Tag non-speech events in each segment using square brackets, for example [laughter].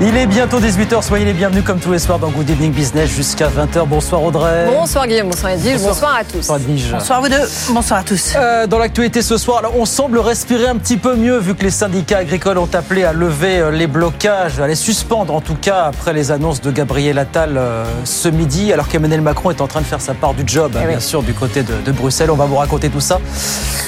Il est bientôt 18h, soyez les bienvenus comme tous les soirs dans Good Evening Business jusqu'à 20h. Bonsoir Audrey. Bonsoir Guillaume, bonsoir Edwige, bonsoir. à tous. Bonsoir. Bonsoir vous deux, bonsoir à tous. Euh, dans l'actualité ce soir, alors, on semble respirer un petit peu mieux vu que les syndicats agricoles ont appelé à lever euh, les blocages, à les suspendre en tout cas après les annonces de Gabriel Attal euh, ce midi, alors qu'Emmanuel Macron est en train de faire sa part du job, hein, Eh oui. bien sûr, du côté de, de Bruxelles. On va vous raconter tout ça,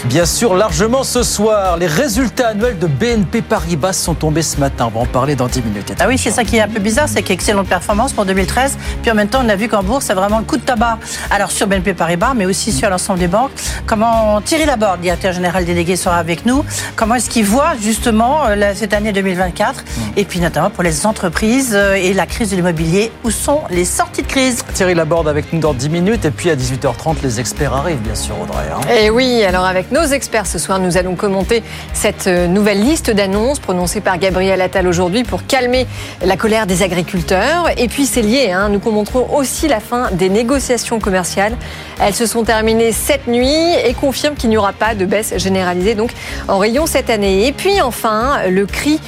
bien sûr, largement ce soir. Les résultats annuels de BNP Paribas sont tombés ce matin. On va en parler dans 10 minutes. Ah oui, c'est ça qui est un peu bizarre, c'est qu'excellente performance pour 2013. Puis en même temps, on a vu qu'en bourse, c'est vraiment le coup de tabac. Alors sur BNP Paribas, mais aussi sur l'ensemble des banques. Comment Thierry Laborde, directeur général délégué, sera avec nous? Comment est-ce qu'il voit justement euh, cette année 2024 Et puis notamment pour les entreprises euh, et la crise de l'immobilier, où sont les sorties de crise? Thierry Laborde avec nous dans 10 minutes et puis à 18h30 les experts arrivent bien sûr Audrey. hein. Et oui, alors avec nos experts ce soir, nous allons commenter cette euh, nouvelle liste d'annonces prononcée par Gabriel Attal aujourd'hui pour calmer la colère des agriculteurs. Et puis c'est lié, hein, nous commenterons aussi la fin des négociations commerciales. Elles se sont terminées cette nuit et confirment qu'il n'y aura pas de baisse généralisée donc en rayon cette année. Et puis enfin, le cri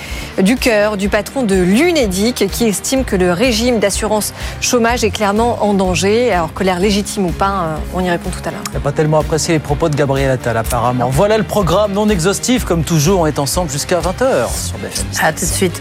du cœur du patron de l'UNEDIC qui estime que le régime d'assurance chômage est clairement en danger. Alors colère légitime ou pas, euh, on y répond tout à l'heure. Il n'a pas tellement apprécié les propos de Gabriel Attal apparemment. Voilà le programme non exhaustif comme toujours. On est ensemble jusqu'à 20h sur BFM. À tout de suite.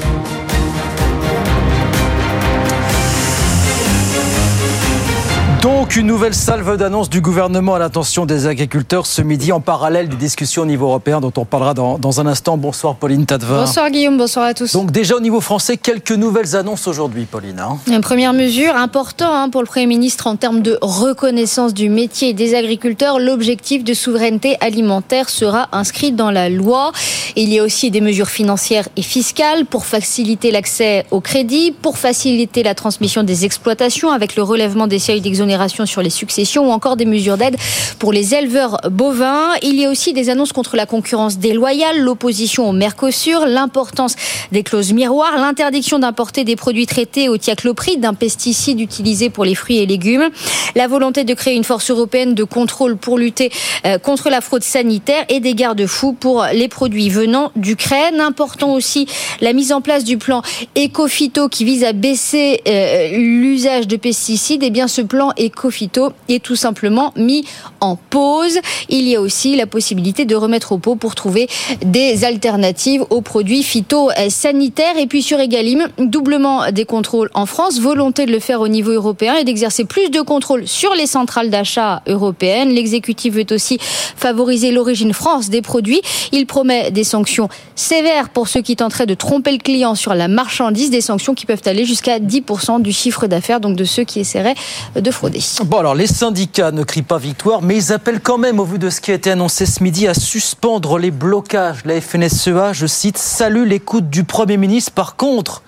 Donc une nouvelle salve d'annonces du gouvernement à l'attention des agriculteurs ce midi en parallèle des discussions au niveau européen dont on parlera dans, dans un instant. Bonsoir Pauline Tadevin. Bonsoir Guillaume, bonsoir à tous. Donc déjà au niveau français, quelques nouvelles annonces aujourd'hui Pauline. hein. Une première mesure importante hein, pour le Premier ministre en termes de reconnaissance du métier des agriculteurs. L'objectif de souveraineté alimentaire sera inscrit dans la loi. Il y a aussi des mesures financières et fiscales pour faciliter l'accès au crédit, pour faciliter la transmission des exploitations avec le relèvement des seuils d'exonération sur les successions ou encore des mesures d'aide pour les éleveurs bovins. Il y a aussi des annonces contre la concurrence déloyale, l'opposition au Mercosur, l'importance des clauses miroirs, l'interdiction d'importer des produits traités au thiaclopride, d'un pesticide utilisé pour les fruits et légumes, la volonté de créer une force européenne de contrôle pour lutter euh, contre la fraude sanitaire et des garde-fous pour les produits venant d'Ukraine. Important aussi la mise en place du plan Ecofito qui vise à baisser euh, l'usage de pesticides. Et bien ce plan Ecofito est tout simplement mis en pause. Il y a aussi la possibilité de remettre au pot pour trouver des alternatives aux produits phytosanitaires. Et puis sur Egalim, doublement des contrôles en France, volonté de le faire au niveau européen et d'exercer plus de contrôles sur les centrales d'achat européennes. L'exécutif veut aussi favoriser l'origine France des produits. Il promet des sanctions sévères pour ceux qui tenteraient de tromper le client sur la marchandise, des sanctions qui peuvent aller jusqu'à 10% du chiffre d'affaires, donc de ceux qui essaieraient de frauder. Bon alors les syndicats ne crient pas victoire mais ils appellent quand même au vu de ce qui a été annoncé ce midi à suspendre les blocages. La FNSEA, je cite, salue l'écoute du Premier ministre. Par contre,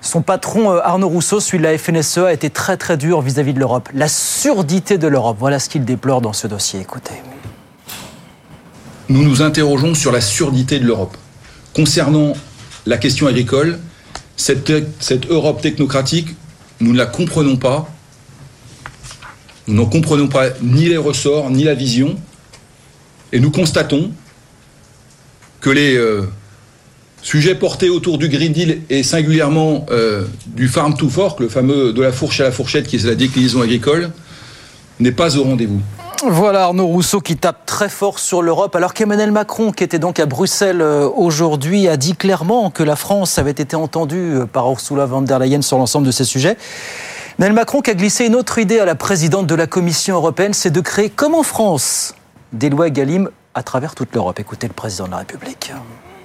son patron euh, Arnaud Rousseau, celui de la FNSEA, a été très très dur vis-à-vis de l'Europe. La surdité de l'Europe, voilà ce qu'il déplore dans ce dossier. Écoutez. nous nous interrogeons sur la surdité de l'Europe. Concernant la question agricole, cette, cette Europe technocratique, nous ne la comprenons pas. Nous n'en comprenons pas ni les ressorts, ni la vision. Et nous constatons que les euh, sujets portés autour du Green Deal et singulièrement euh, du Farm to Fork, le fameux de la fourche à la fourchette qui est la déclinaison agricole, n'est pas au rendez-vous. Voilà Arnaud Rousseau qui tape très fort sur l'Europe, alors qu'Emmanuel Macron, qui était donc à Bruxelles euh, aujourd'hui, a dit clairement que la France avait été entendue par Ursula von der Leyen sur l'ensemble de ces sujets. Emmanuel Macron qui a glissé une autre idée à la présidente de la Commission européenne, c'est de créer, comme en France, des lois Galim à travers toute l'Europe. Écoutez le président de la République.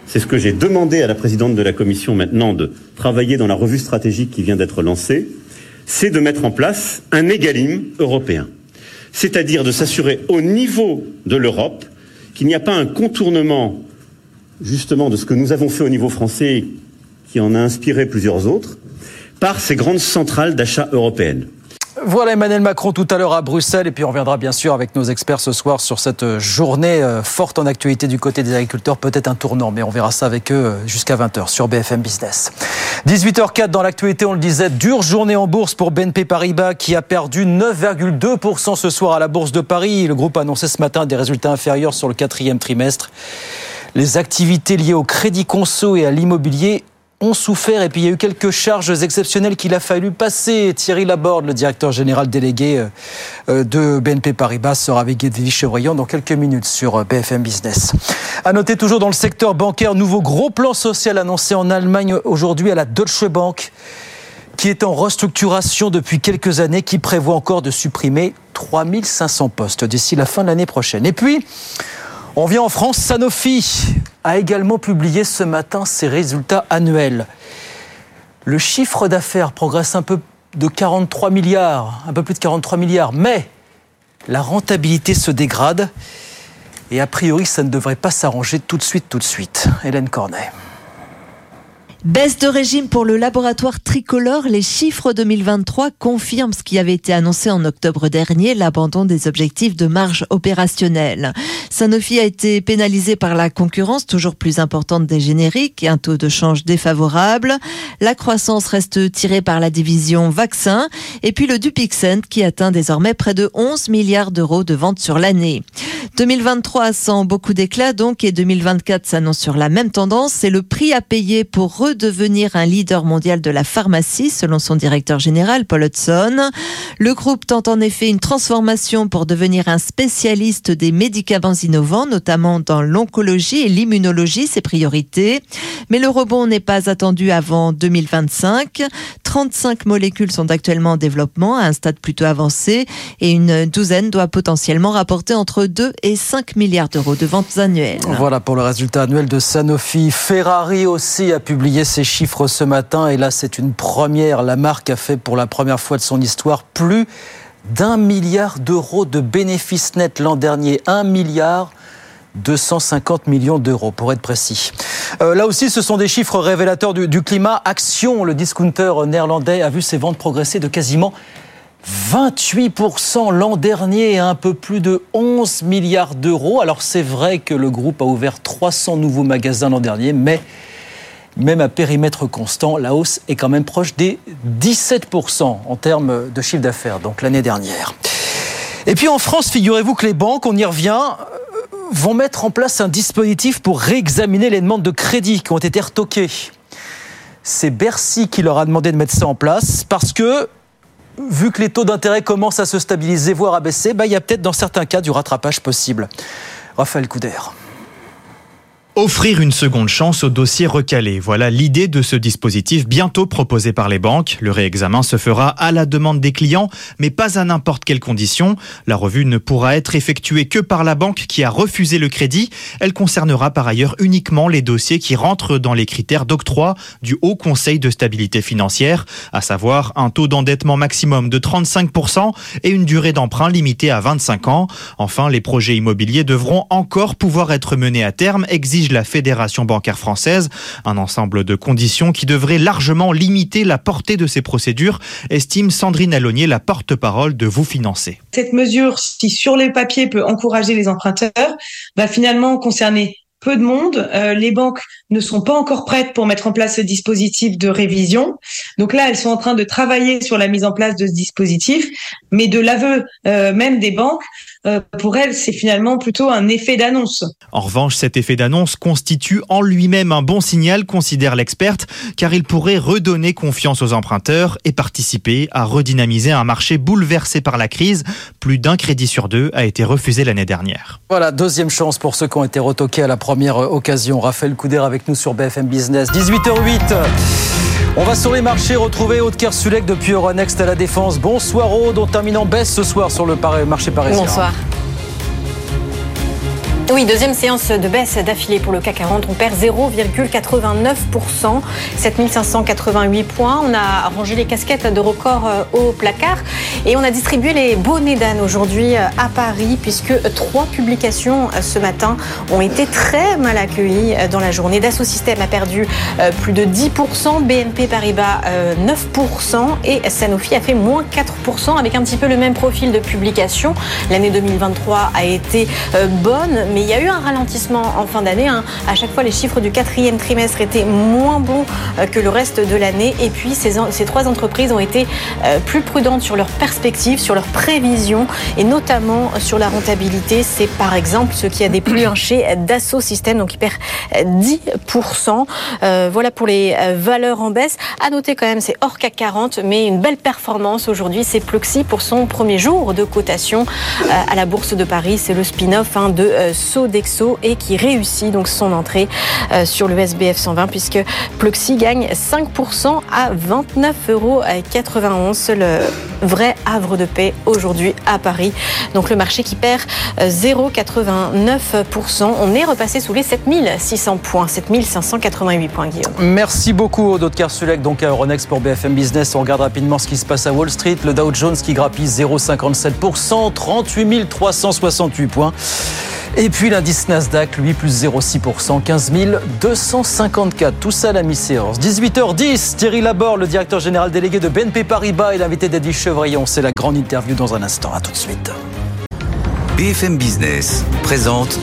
C'est ce que j'ai demandé à la présidente de la Commission maintenant de travailler dans la revue stratégique qui vient d'être lancée, c'est de mettre en place un égalim européen. C'est-à-dire de s'assurer au niveau de l'Europe qu'il n'y a pas un contournement justement de ce que nous avons fait au niveau français qui en a inspiré plusieurs autres par ces grandes centrales d'achat européennes. Voilà Emmanuel Macron tout à l'heure à Bruxelles et puis on reviendra bien sûr avec nos experts ce soir sur cette journée euh, forte en actualité du côté des agriculteurs, peut-être un tournant, mais on verra ça avec eux euh, jusqu'à 20h sur BFM Business. 18h04 dans l'actualité, on le disait, dure journée en bourse pour BNP Paribas qui a perdu 9,2% ce soir à la Bourse de Paris. Le groupe a annoncé ce matin des résultats inférieurs sur le quatrième trimestre. Les activités liées au crédit conso et à l'immobilier ont souffert et puis il y a eu quelques charges exceptionnelles qu'il a fallu passer. Thierry Laborde, le directeur général délégué euh, euh, de BNP Paribas, sera avec Edwige Chevrillon dans quelques minutes sur euh, BFM Business. À noter toujours dans le secteur bancaire, nouveau gros plan social annoncé en Allemagne aujourd'hui à la Deutsche Bank qui est en restructuration depuis quelques années, qui prévoit encore de supprimer 3500 postes d'ici la fin de l'année prochaine. Et puis, on vient en France, Sanofi a également publié ce matin ses résultats annuels. Le chiffre d'affaires progresse un peu de 43 milliards, un peu plus de 43 milliards, mais la rentabilité se dégrade et a priori ça ne devrait pas s'arranger tout de suite, tout de suite. Hélène Cornet. Baisse de régime pour le laboratoire tricolore, les chiffres 2023 confirment ce qui avait été annoncé en octobre dernier, l'abandon des objectifs de marge opérationnelle. Sanofi a été pénalisé par la concurrence toujours plus importante des génériques et un taux de change défavorable. La croissance reste tirée par la division vaccin et puis le Dupixent qui atteint désormais près de 11 milliards d'euros de ventes sur l'année. 2023 sent beaucoup d'éclat donc et 2024 s'annonce sur la même tendance. C'est le prix à payer pour devenir un leader mondial de la pharmacie, selon son directeur général, Paul Hudson. Le groupe tente en effet une transformation pour devenir un spécialiste des médicaments innovants, notamment dans l'oncologie et l'immunologie, ses priorités. Mais le rebond n'est pas attendu avant 2025. 35 molécules sont actuellement en développement à un stade plutôt avancé et une douzaine doit potentiellement rapporter entre 2 et 5 milliards d'euros de ventes annuelles. Voilà pour le résultat annuel de Sanofi. Ferrari aussi a publié ces chiffres ce matin et là c'est une première. La marque a fait pour la première fois de son histoire plus d'un milliard d'euros de bénéfices nets l'an dernier. Un milliard 250 millions d'euros, pour être précis. Euh, là aussi, ce sont des chiffres révélateurs du, du, climat. Action, le discounter néerlandais, a vu ses ventes progresser de quasiment 28% l'an dernier un peu plus de 11 milliards d'euros. Alors c'est vrai que le groupe a ouvert 300 nouveaux magasins l'an dernier, mais même à périmètre constant, la hausse est quand même proche des 17% en termes de chiffre d'affaires, donc l'année dernière. Et puis en France, figurez-vous que les banques, on y revient, vont mettre en place un dispositif pour réexaminer les demandes de crédit qui ont été retoquées. C'est Bercy qui leur a demandé de mettre ça en place parce que, vu que les taux d'intérêt commencent à se stabiliser, voire à baisser, bah, il y a peut-être dans certains cas du rattrapage possible. Raphaël Couder. Offrir une seconde chance au dossier recalé. Voilà l'idée de ce dispositif bientôt proposé par les banques. Le réexamen se fera à la demande des clients, mais pas à n'importe quelles conditions. La revue ne pourra être effectuée que par la banque qui a refusé le crédit. Elle concernera par ailleurs uniquement les dossiers qui rentrent dans les critères d'octroi du Haut Conseil de stabilité financière, à savoir un taux d'endettement maximum de 35% et une durée d'emprunt limitée à 25 ans. Enfin, les projets immobiliers devront encore pouvoir être menés à terme, exige la Fédération bancaire française. Un ensemble de conditions qui devrait largement limiter la portée de ces procédures, estime Sandrine Alonier, la porte-parole de Vous Financer. Cette mesure, qui sur les papiers peut encourager les emprunteurs, va finalement concerner peu de monde. Euh, les banques ne sont pas encore prêtes pour mettre en place ce dispositif de révision. Donc là, elles sont en train de travailler sur la mise en place de ce dispositif. Mais de l'aveu euh, même des banques, euh, pour elles, c'est finalement plutôt un effet d'annonce. En revanche, cet effet d'annonce constitue en lui-même un bon signal, considère l'experte, car il pourrait redonner confiance aux emprunteurs et participer à redynamiser un marché bouleversé par la crise. Plus d'un crédit sur deux a été refusé l'année dernière. Voilà, deuxième chance pour ceux qui ont été retoqués à la première occasion. Raphaël Couder avec nous sur BFM Business. 18h08. On va sur les marchés retrouver Aude Kersulek depuis Euronext à la Défense. Bonsoir Aude, on termine en baisse ce soir sur le marché parisien. Bonsoir. Oui, deuxième séance de baisse d'affilée pour le CAC 40. On perd 0,89%, 7588 points. On a rangé les casquettes de record euh, au placard et on a distribué les bonnets d'âne aujourd'hui euh, à Paris puisque trois publications euh, ce matin ont été très mal accueillies dans la journée. Dassault Systèmes a perdu plus de 10%, BNP Paribas 9% et Sanofi a fait moins 4% avec un petit peu le même profil de publication. L'année 2023 a été bonne, mais il y a eu un ralentissement en fin d'année. Hein. À chaque fois, les chiffres du quatrième trimestre étaient moins bons euh, que le reste de l'année. Et puis, ces, trois entreprises ont été euh, plus prudentes sur leurs perspectives, sur leurs prévisions, et notamment sur la rentabilité. C'est par exemple ce qui a déplu chez Dassault donc il perd 10%. Euh, voilà pour les valeurs en baisse. À noter quand même, c'est hors CAC 40, mais une belle performance aujourd'hui. C'est Pluxy pour son premier jour de cotation à la Bourse de Paris. C'est le spin-off hein, de Sodexo et qui réussit donc son entrée euh, sur le SBF 120 puisque Pluxy gagne 5% à 29,91 euros. Le vrai havre de paix aujourd'hui à Paris. Donc le marché qui perd 0,89%. Euh, On est repassé sous les 7600 points, 7588 points, Guillaume. Merci beaucoup, Aude Kersulek, donc à Euronext pour BFM Business. On regarde rapidement ce qui se passe à Wall Street. Le Dow Jones qui grappille 0,57%, 38 368 points. Et puis l'indice Nasdaq, lui, plus 0,6%, 15 254. Tout ça à la mi-séance. 18h10, Thierry Laborde, le directeur général délégué de BNP Paribas et l'invité d'Edwige Chevrillon. C'est la grande interview dans un instant. À tout de suite. BFM Business présente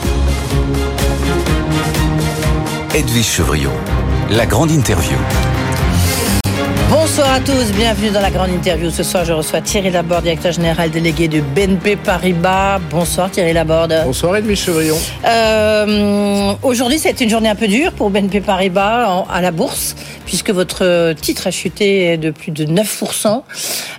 Edwige Chevrillon, la grande interview. Bonsoir à tous, bienvenue dans la grande interview. Ce soir, je reçois Thierry Laborde, directeur général délégué de BNP Paribas. Bonsoir Thierry Laborde. Bonsoir Edwige Chevrillon. Euh, Aujourd'hui, c'est une journée un peu dure pour BNP Paribas à la bourse, puisque votre titre a chuté de plus de 9%,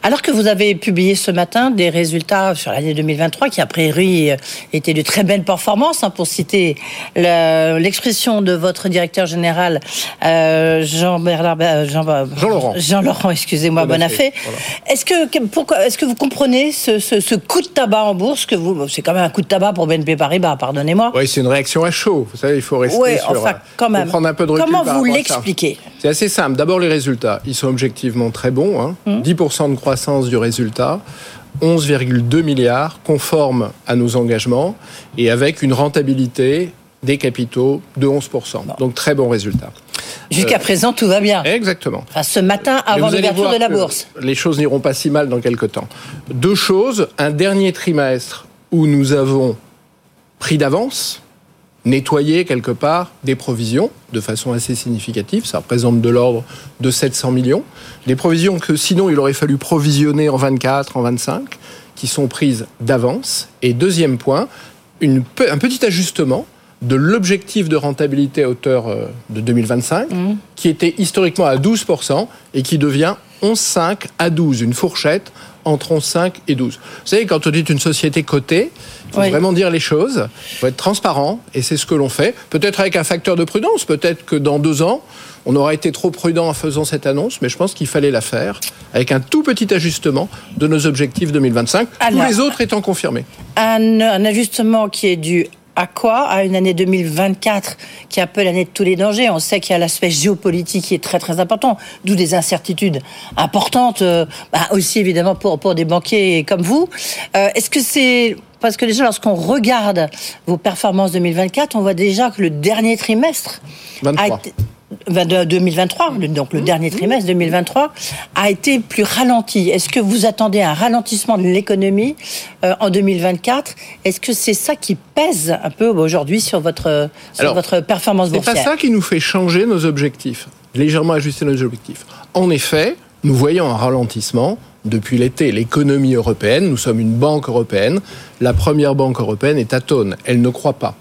alors que vous avez publié ce matin des résultats sur l'année 2023 qui, a priori, étaient de très belles performances, hein, pour citer l'expression de votre directeur général euh, Jean-Bernard euh, Jean, Jean Laurent. Jean-Laurent, excusez-moi, Bonafé. Est-ce que, pourquoi, est-ce que vous comprenez ce, coup de tabac en bourse que vous, c'est quand même un coup de tabac pour BNP Paribas, pardonnez-moi. Oui, c'est une réaction à chaud. Vous savez, il faut rester oui, enfin, quand même. prendre un peu de recul Comment vous l'expliquez? C'est assez simple. D'abord, les résultats. Ils sont objectivement très bons. Hein. 10% hum. de croissance du résultat. 11,2 milliards conformes à nos engagements et avec une rentabilité des capitaux de 11%. Donc très bon résultat. Jusqu'à euh, présent, tout va bien. Exactement. ce matin, avant l'ouverture de la bourse. Les choses n'iront pas si mal dans quelques temps. Deux choses. Un dernier trimestre où nous avons pris d'avance, nettoyé quelque part des provisions de façon assez significative. Ça représente de l'ordre de 700 millions. Des provisions que sinon il aurait fallu provisionner en 24, en 25, qui sont prises d'avance. Et deuxième point, une, un petit ajustement de l'objectif de rentabilité à hauteur euh, de 2025, mmh. qui était historiquement à 12% et qui devient 11,5 à 12, une fourchette entre 11,5 et 12. Vous savez, quand on dit une société cotée, il faut vraiment dire les choses, il faut être transparent, et c'est ce que l'on fait. Peut-être avec un facteur de prudence, peut-être que dans deux ans, on aura été trop prudent en faisant cette annonce, mais je pense qu'il fallait la faire avec un tout petit ajustement de nos objectifs 2025, tous les autres étant confirmés. Un, un ajustement qui est dû à quoi À une année 2024 qui est un peu l'année de tous les dangers. On sait qu'il y a l'aspect géopolitique qui est très très important, d'où des incertitudes importantes, euh, bah, aussi évidemment pour, pour des banquiers comme vous. Euh, est-ce que c'est parce que déjà, lorsqu'on regarde vos performances 2024, on voit déjà que le dernier trimestre 23. 2023, donc le mmh. dernier trimestre 2023, a été plus ralenti. Est-ce que vous attendez un ralentissement de l'économie euh, en 2024 Est-ce que c'est ça qui pèse un peu aujourd'hui sur votre, sur votre performance boursière C'est pas ça qui nous fait changer nos objectifs, légèrement ajuster nos objectifs. En effet, nous voyons un ralentissement depuis l'été. L'économie européenne, nous sommes une banque européenne, la première banque européenne est atone, elle ne croit pas.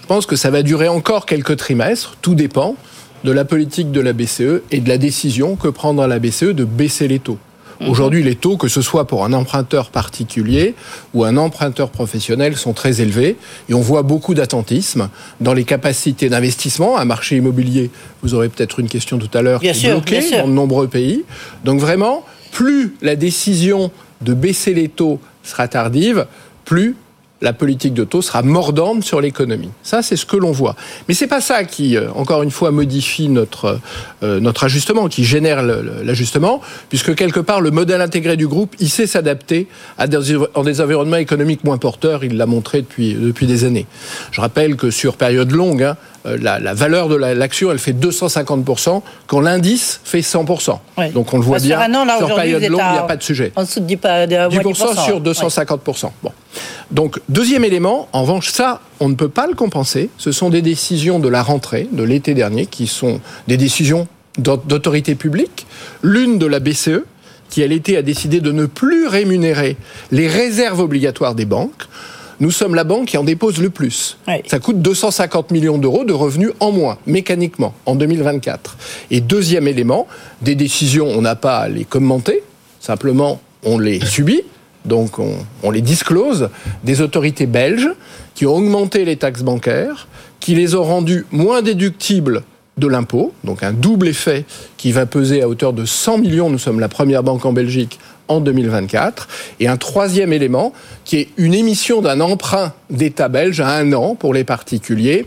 Je pense que ça va durer encore quelques trimestres, tout dépend de la politique de la BCE et de la décision que prendra la BCE de baisser les taux. Mhm. Aujourd'hui, les taux, que ce soit pour un emprunteur particulier ou un emprunteur professionnel, sont très élevés et on voit beaucoup d'attentisme dans les capacités d'investissement. Un marché immobilier, vous aurez peut-être une question tout à l'heure, qui est bloqué dans de nombreux pays. Donc vraiment, plus la décision de baisser les taux sera tardive, plus la politique de taux sera mordante sur l'économie. Ça, c'est ce que l'on voit. Mais c'est pas ça qui, euh, encore une fois, modifie notre euh, notre ajustement, qui génère l'ajustement, puisque quelque part le modèle intégré du groupe, il sait s'adapter à des, en des environnements économiques moins porteurs. Il l'a montré depuis depuis des années. Je rappelle que sur période longue, hein, la, la, valeur de l'action, elle fait 250%, quand l'indice fait 100%. Oui. Donc on le voit Sur bien, un an, là, sur période longue, il n'y a pas de sujet. En dessous de 10 pas- de Du moins consort 10%. sur Ouais. 250%. Bon. Donc, deuxième élément, en revanche, ça, on ne peut pas le compenser. Ce sont des décisions de la rentrée, de l'été dernier, qui sont des décisions d'aut- d'autorité publique. L'une de la BCE, qui à l'été a décidé de ne plus rémunérer les réserves obligatoires des banques. Nous sommes la banque qui en dépose le plus. Ça coûte 250 millions d'euros de revenus en moins, mécaniquement, en 2024. Et deuxième élément, des décisions, on n'a pas à les commenter, simplement on les subit, donc on, on les disclose, des autorités belges qui ont augmenté les taxes bancaires, qui les ont rendues moins déductibles de l'impôt, donc un double effet qui va peser à hauteur de 100 millions, nous sommes la première banque en Belgique en 2024, et un troisième élément qui est une émission d'un emprunt d'État belge à un an pour les particuliers.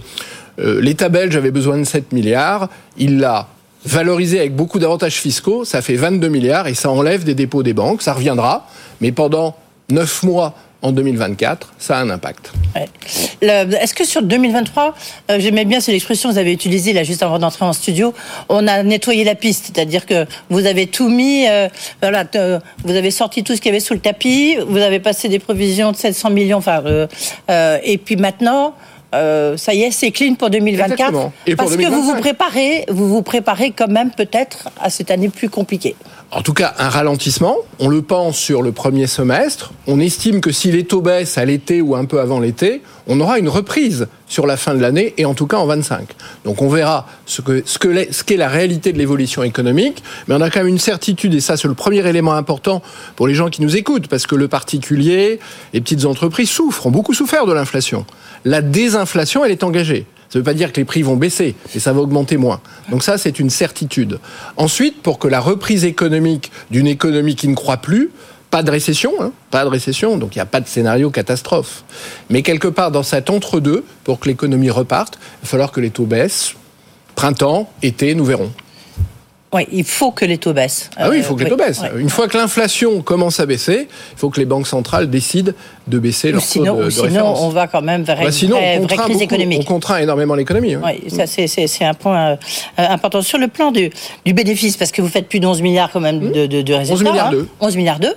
Euh, L'État belge avait besoin de 7 milliards, il l'a valorisé avec beaucoup d'avantages fiscaux, ça fait 22 milliards et ça enlève des dépôts des banques, ça reviendra, mais pendant 9 mois en 2024, ça a un impact. Ouais. Est-ce que sur 2023, euh, j'aimais bien, c'est l'expression que vous avez utilisée là juste avant d'entrer en studio, on a nettoyé la piste, c'est-à-dire que vous avez tout mis, euh, voilà, euh, vous avez sorti tout ce qu'il y avait sous le tapis, vous avez passé des provisions de 700 millions, enfin, et puis maintenant. euh, ça y est, c'est clean pour 2024. Exactement. Et pour parce que vous 2025. vous préparez, vous vous préparez quand même peut-être à cette année plus compliquée. En tout cas, un ralentissement, on le pense sur le premier semestre. On estime que si les taux baissent à l'été ou un peu avant l'été, on aura une reprise sur la fin de l'année et en tout cas en 25. Donc on verra ce que ce que ce qu'est la réalité de l'évolution économique, mais on a quand même une certitude et ça c'est le premier élément important pour les gens qui nous écoutent parce que le particulier, les petites entreprises souffrent, ont beaucoup souffert de l'inflation. La désinflation, elle est engagée. Ça ne veut pas dire que les prix vont baisser, mais ça va augmenter moins. Donc ça, c'est une certitude. Ensuite, pour que la reprise économique d'une économie qui ne croit plus, pas de récession, hein, pas de récession, donc il n'y a pas de scénario catastrophe. Mais quelque part dans cet entre-deux, pour que l'économie reparte, il va falloir que les taux baissent. Printemps, été, nous verrons. Oui, il faut que les taux baissent. Ah oui, il faut que les taux oui, baissent. Une fois que l'inflation commence à baisser, il faut que les banques centrales décident de baisser Ou leur sinon, taux de, sinon, référence. on va quand même vers Bah, une sinon, vraie, crise beaucoup- économique. on contraint énormément l'économie. hein. Oui, ça c'est- un point euh, euh, important. Sur le plan du, du bénéfice, parce que vous faites plus de 11 milliards quand même de, de, de résultats. 11 milliards hein. deux. 11 milliards deux.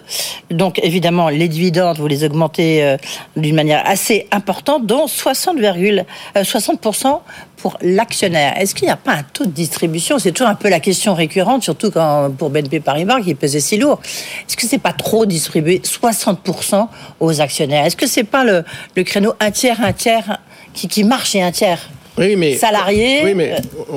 Donc évidemment, les dividendes, vous les augmentez euh, d'une manière assez importante, dont 60, virgule- euh, 60% pour l'actionnaire. Est-ce qu'il n'y a pas un taux de distribution? C'est toujours un peu la question récurrente, surtout quand, pour BNP Paribas, qui pesait si lourd. Est-ce que c'est pas trop distribué? 60% aux actionnaires Est-ce que c'est pas le, le créneau un tiers, un tiers qui, qui marche et un tiers? Oui, mais salariés. Oui, mais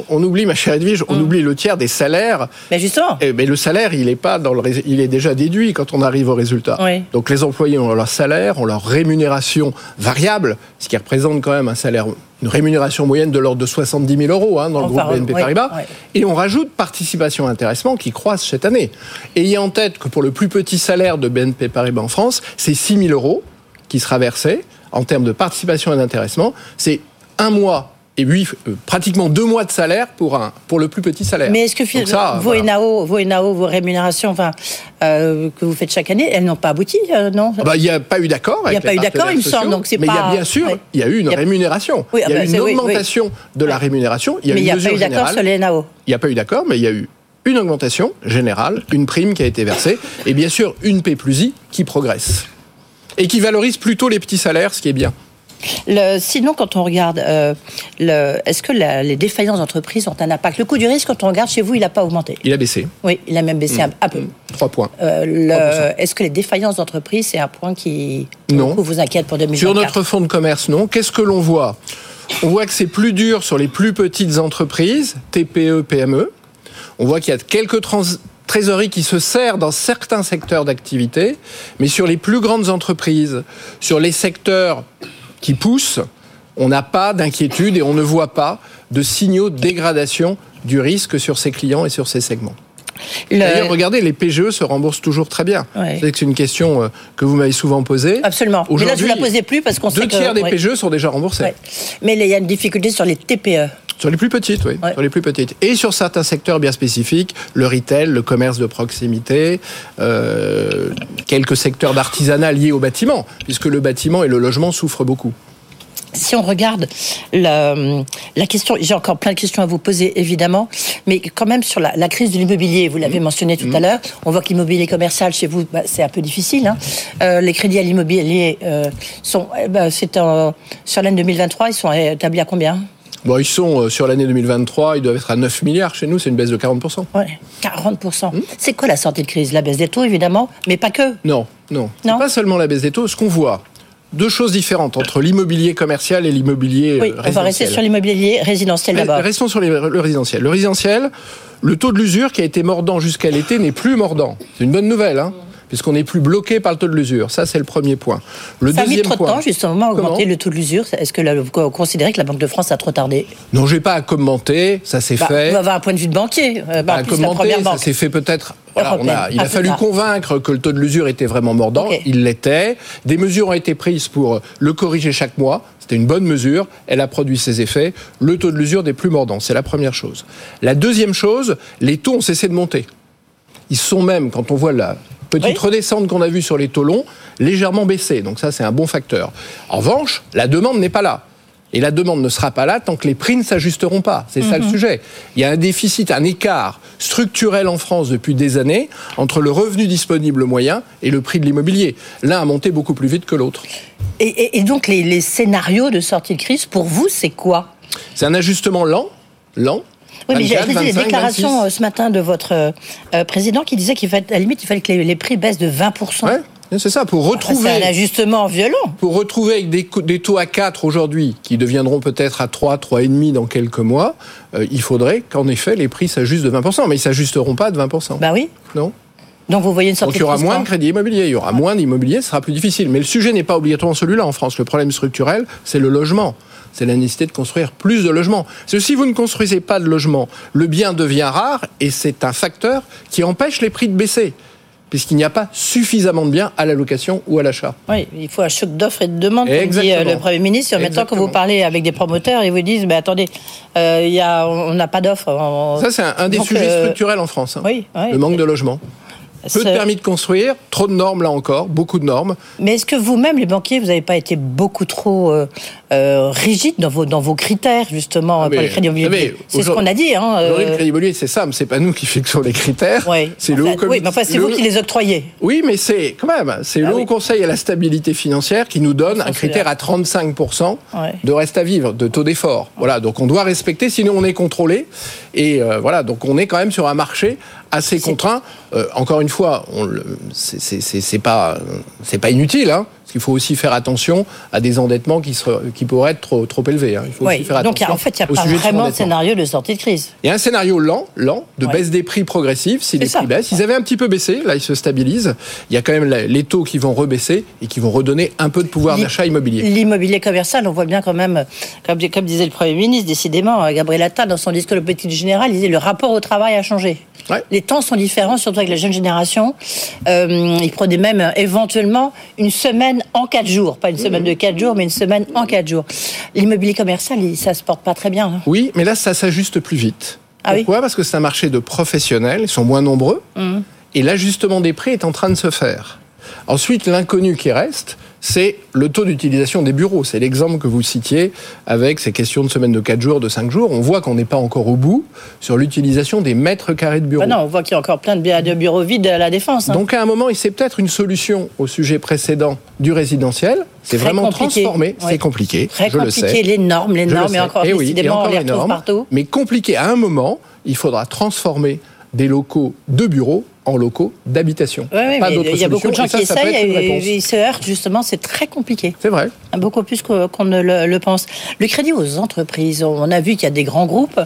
on, on oublie, ma chère Edwige, on oublie le tiers des salaires. Mais justement. Eh, mais le salaire, il est pas dans le, il est déjà déduit quand on arrive au résultat. Oui. Donc les employés ont leur salaire, ont leur rémunération variable, ce qui représente quand même un salaire, une rémunération moyenne de l'ordre de 70 000 euros hein, dans le Enfin, groupe BNP oui, Paribas. oui. Et on rajoute participation intéressement qui croissent cette année. Ayez en tête que pour le plus petit salaire de BNP Paribas en France, c'est 6 000 euros qui sera versé en termes de participation et d'intéressement. C'est un mois et huit, euh, pratiquement deux mois de salaire pour, un, pour le plus petit salaire. Mais est-ce que Donc ça, vos, voilà. NAO, vos NAO, vos rémunérations enfin, euh, que vous faites chaque année, elles n'ont pas abouti, euh, non Ah bah, Il n'y a pas eu d'accord. Il y a pas eu d'accord, il me semble, donc Mais il y a pas- bien sûr, ouais. il y a eu une y a- rémunération. Oui, il y ah a bah, eu une oui, oui. augmentation de la rémunération. Y a Mais il n'y a pas eu d'accord sur les NAO. Il n'y a pas eu d'accord, mais il y a eu une augmentation générale, une prime qui a été versée, et bien sûr une P plus I qui progresse. Et qui valorise plutôt les petits salaires, ce qui est bien. Le- sinon, quand on regarde, euh, est-ce que la- les défaillances d'entreprises ont un impact? Le coût du risque, quand on regarde chez vous, il n'a pas augmenté. Il a baissé. Oui, il a même baissé un, un peu. 3 points. Euh, Est-ce que les défaillances d'entreprises, c'est un point qui Non. vous inquiète pour 2024 Sur notre fonds de commerce, non. Qu'est-ce que l'on voit? On voit que c'est plus dur sur les plus petites entreprises, TPE, PME. On voit qu'il y a quelques trans- trésoreries qui se serrent dans certains secteurs d'activité, mais sur les plus grandes entreprises, sur les secteurs qui poussent, on n'a pas d'inquiétude et on ne voit pas de signaux de dégradation du risque sur ses clients et sur ses segments. D'ailleurs, regardez, les PGE se remboursent toujours très bien. Ouais. C'est une question euh, que vous m'avez souvent posée. Absolument. Mais là, je ne la posais plus parce qu'on sait Deux que- tiers des ouais. PGE sont déjà remboursés. Ouais. Mais il y a une difficulté sur les TPE. Sur les plus petites, oui. Sur les plus petites. Et sur certains secteurs bien spécifiques, le retail, le commerce de proximité, euh, quelques secteurs d'artisanat liés au bâtiment, puisque le bâtiment et le logement souffrent beaucoup. Si on regarde la, la question, j'ai encore plein de questions à vous poser évidemment, mais quand même sur la, la crise de l'immobilier, vous Mmh. l'avez mentionné tout à l'heure, on voit que l'immobilier commercial chez vous, bah, c'est un peu difficile. hein. Euh, les crédits à l'immobilier euh, sont, eh ben, c'est en- sur l'année 2023, ils sont établis à combien? Bon, ils sont euh, sur l'année 2023, ils doivent être à 9 milliards. Chez nous, c'est une baisse de 40%. Ouais, 40%. Mmh. C'est quoi la sortie de crise? La baisse des taux évidemment, mais pas que. Non, non? C'est pas seulement la baisse des taux. Ce qu'on voit, deux choses différentes entre l'immobilier commercial et l'immobilier Oui, euh, on va rester résidentiel. sur l'immobilier résidentiel Ré- d'abord. Restons sur les- le résidentiel. Le résidentiel, le taux de l'usure qui a été mordant jusqu'à l'été n'est plus mordant. C'est une bonne nouvelle, hein puisqu'on n'est plus bloqué par le taux de l'usure. Ça, c'est le premier point. Le ça a mis deuxième trop de point. temps justement à augmenter le taux de l'usure. Est-ce que la- vous considérez que la Banque de France a trop tardé Non, j'ai pas à commenter, ça s'est Bah, fait. Vous avez un point de vue de banquier. euh, bah, en à plus, commenter, ça s'est fait peut-être. Voilà, on a, Européenne. il Ah, a c'est fallu convaincre que le taux de l'usure était vraiment mordant. Il l'était. Des mesures ont été prises pour le corriger chaque mois. C'était une bonne mesure. Elle a produit ses effets. Le taux de l'usure n'est plus mordant. C'est la première chose. La deuxième chose, les taux ont cessé de monter. Ils sont même, quand on voit la petite redescente qu'on a vue sur les taux longs, légèrement baissés. Donc ça, c'est un bon facteur. En revanche, la demande n'est pas là. Et la demande ne sera pas là tant que les prix ne s'ajusteront pas. C'est ça le Mhm. sujet. Il y a un déficit, un écart structurel en France depuis des années entre le revenu disponible moyen et le prix de l'immobilier. L'un a monté beaucoup plus vite que l'autre. Et, et- et donc, les, les scénarios de sortie de crise, pour vous, c'est quoi? C'est un ajustement lent, lent. Oui, mais j'ai 24, j'ai vu les 25, déclarations 26. euh, ce matin de votre euh, président qui disait qu'il fallait, à la limite, il fallait que les, les prix baissent de 20%. C'est ça, pour retrouver. C'est un ajustement violent. Pour retrouver avec des, taux à 4 aujourd'hui, qui deviendront peut-être à 3, 3,5 dans quelques mois, euh, il faudrait qu'en effet les prix s'ajustent de 20%. Mais ils s'ajusteront pas de 20%. Bah oui. Non? Donc vous voyez une Donc sortie il y aura de moins quand de crédit immobilier, il y aura moins d'immobilier, ce sera plus difficile. Mais le sujet n'est pas obligatoirement celui-là en France. Le problème structurel, c'est le logement. C'est la nécessité de construire plus de logements. Parce que si vous ne construisez pas de logements, le bien devient rare et c'est un facteur qui empêche les prix de baisser. Puisqu'il n'y a pas suffisamment de biens à la location ou à l'achat. Oui, il faut un choc d'offres et de demande, comme dit euh, le Premier ministre. Temps que vous parlez avec des promoteurs, ils vous disent, mais attendez, euh, il y a, on n'a pas d'offres. On- Ça, c'est un, un des Donc, sujets euh, structurels en France. hein. oui, oui. Le manque de logement. Peu de permis de construire, trop de normes là encore, beaucoup de normes. Mais est-ce que vous-même, les banquiers, vous n'avez pas été beaucoup trop euh, euh, rigide dans vos, dans vos critères, justement, pour Ah, Mais, les crédits immobiliers C'est ce qu'on a dit. Hein, aujourd'hui, euh, le crédit immobilier, c'est simple, c'est pas nous qui fixons les critères. C'est le haut oui, mais enfin, c'est le- vous qui les octroyez. Oui, mais c'est quand même, c'est Ah le oui. Haut Conseil à la stabilité financière qui nous donne un critère à 35% Ouais. de reste à vivre, de taux d'effort. Voilà, donc on doit respecter, sinon on est contrôlé. Et euh, voilà, donc on est quand même sur un marché assez contraint. Euh, encore une fois, on le- c'est- c'est c'est- c'est pas, c'est pas inutile, hein, parce qu'il faut aussi faire attention à des endettements qui, qui pourraient être trop, trop élevés. hein. Il faut Oui, aussi faire donc attention en fait, il n'y a pas vraiment de scénario de sortie de crise. Il y a un scénario lent, lent, de Ouais. baisse des prix progressifs si les ça. prix baissent. Ils avaient un petit peu baissé, là ils se stabilisent. Il y a quand même les taux qui vont rebaisser et qui vont redonner un peu de pouvoir d'achat immobilier. L'immobilier commercial, on voit bien quand même, comme, comme disait le Premier ministre, décidément, euh, Gabriel Attal, dans son discours de politique générale, il disait le rapport au travail a changé. Les temps sont différents, surtout avec la jeune génération. Euh, il prenait même euh, éventuellement une semaine en quatre jours. Pas une semaine de quatre jours, mais une semaine en quatre jours. L'immobilier commercial, ça se porte pas très bien. hein. Oui, mais là ça s'ajuste plus vite. Ah oui Pourquoi? Parce que c'est un marché de professionnels, ils sont moins nombreux, Mhm. et l'ajustement des prix est en train de se faire. Ensuite, l'inconnu qui reste, c'est le taux d'utilisation des bureaux. C'est l'exemple que vous citiez avec ces questions de semaine de 4 jours, de 5 jours. On voit qu'on n'est pas encore au bout sur l'utilisation des mètres carrés de bureaux. Bah non, on voit qu'il y a encore plein de, bureaux vides à la défense. hein. Donc à un moment, et c'est peut-être une solution au sujet précédent du résidentiel, c'est vraiment compliqué. transformé, c'est compliqué, Très je le compliqué, sais. les normes, les le normes, et encore, Eh oui, et on encore les normes. partout. Mais compliqué, à un moment, il faudra transformer des locaux de bureaux en locaux d'habitation. Mais d'autre il y a beaucoup de gens qui ça, essayent et, ils se heurtent justement, c'est très compliqué. C'est vrai. Beaucoup plus qu'on ne le, le pense. Le crédit aux entreprises, on a vu qu'il y a des grands groupes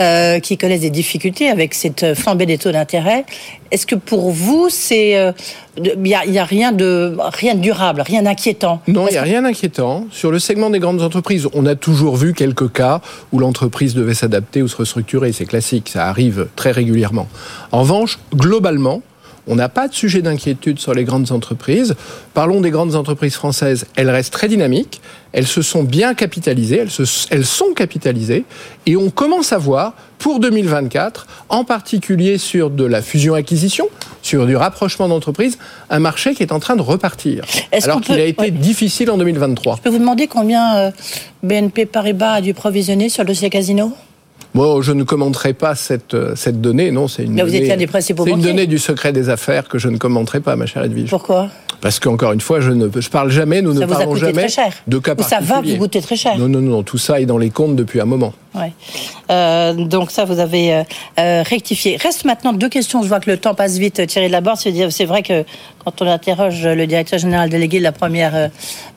euh, qui connaissent des difficultés avec cette flambée des taux d'intérêt. Est-ce que pour vous, c'est euh, il n'y a, rien, de, rien de durable, rien d'inquiétant. Non, il n'y a rien d'inquiétant. Sur le segment des grandes entreprises, on a toujours vu quelques cas où l'entreprise devait s'adapter ou se restructurer. C'est classique, ça arrive très régulièrement. En revanche, globalement, on n'a pas de sujet d'inquiétude sur les grandes entreprises. Parlons des grandes entreprises françaises. Elles restent très dynamiques. Elles se sont bien capitalisées. Elles, se, elles sont capitalisées. Et on commence à voir, pour 2024, en particulier sur de la fusion-acquisition, sur du rapprochement d'entreprises, un marché qui est en train de repartir. Alors qu'il a été difficile en 2023. Je peux vous demander combien euh, BNP Paribas a dû provisionner sur le dossier Casino? Moi, je ne commenterai pas cette, euh, cette donnée. Non, c'est une, donnée, des principaux une donnée du secret des affaires que je ne commenterai pas, ma chère Edwige. Pourquoi? Parce qu'encore une fois, je ne je parle jamais, nous Ça ne vous a parlons coûté jamais très cher. de cas Ou ça va vous coûter très cher. Non, non, non, tout ça est dans les comptes depuis un moment. Ouais. Euh, donc ça, vous avez euh, rectifié. Reste maintenant deux questions. Je vois que le temps passe vite. Thierry Laborde, c'est vrai que quand on interroge le directeur général délégué de la première euh,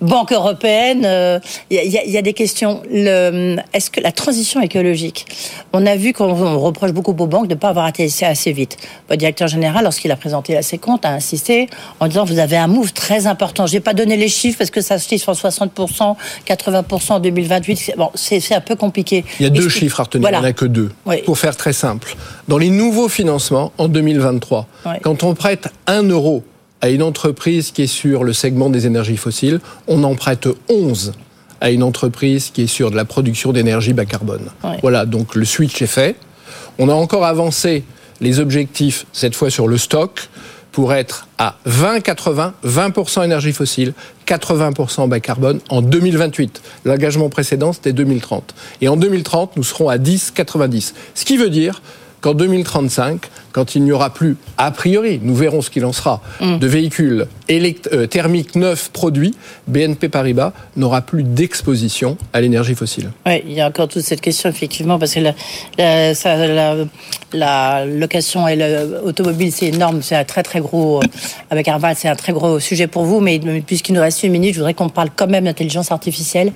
banque européenne, euh, il y, a- il y a- il y a des questions. Est-ce que la transition écologique, on a vu qu'on on reproche beaucoup aux banques de ne pas avoir été assez, vite. Le directeur général, lorsqu'il a présenté ses comptes, a insisté en disant vous avez un move très important. Je n'ai pas donné les chiffres parce que ça se chiffre en 60%, 80% en 2028. Bon, c'est un peu compliqué. Il y a deux chiffres à retenir, Voilà. il n'y en a que deux. Oui. Pour faire très simple, dans les nouveaux financements en 2023, Ouais. quand on prête 1 euro à une entreprise qui est sur le segment des énergies fossiles, on en prête 11 à une entreprise qui est sur de la production d'énergie bas carbone. Ouais. Voilà, donc le switch est fait. On a encore avancé les objectifs, cette fois sur le stock, pour être à 20-80, 20% énergie fossile, 80% bas carbone en 2028. L'engagement précédent, c'était 2030. Et en 2030, nous serons à 10-90. Ce qui veut dire qu'en 2035, quand il n'y aura plus, a priori, nous verrons ce qu'il en sera, de véhicules euh, thermiques neufs produits, BNP Paribas n'aura plus d'exposition à l'énergie fossile. Oui, il y a encore toute cette question, effectivement, parce que la, la, ça, la, la location et l'automobile, c'est énorme, c'est un très très gros, euh, avec Arval, c'est un très gros sujet pour vous, mais puisqu'il nous reste une minute, je voudrais qu'on parle quand même d'intelligence artificielle,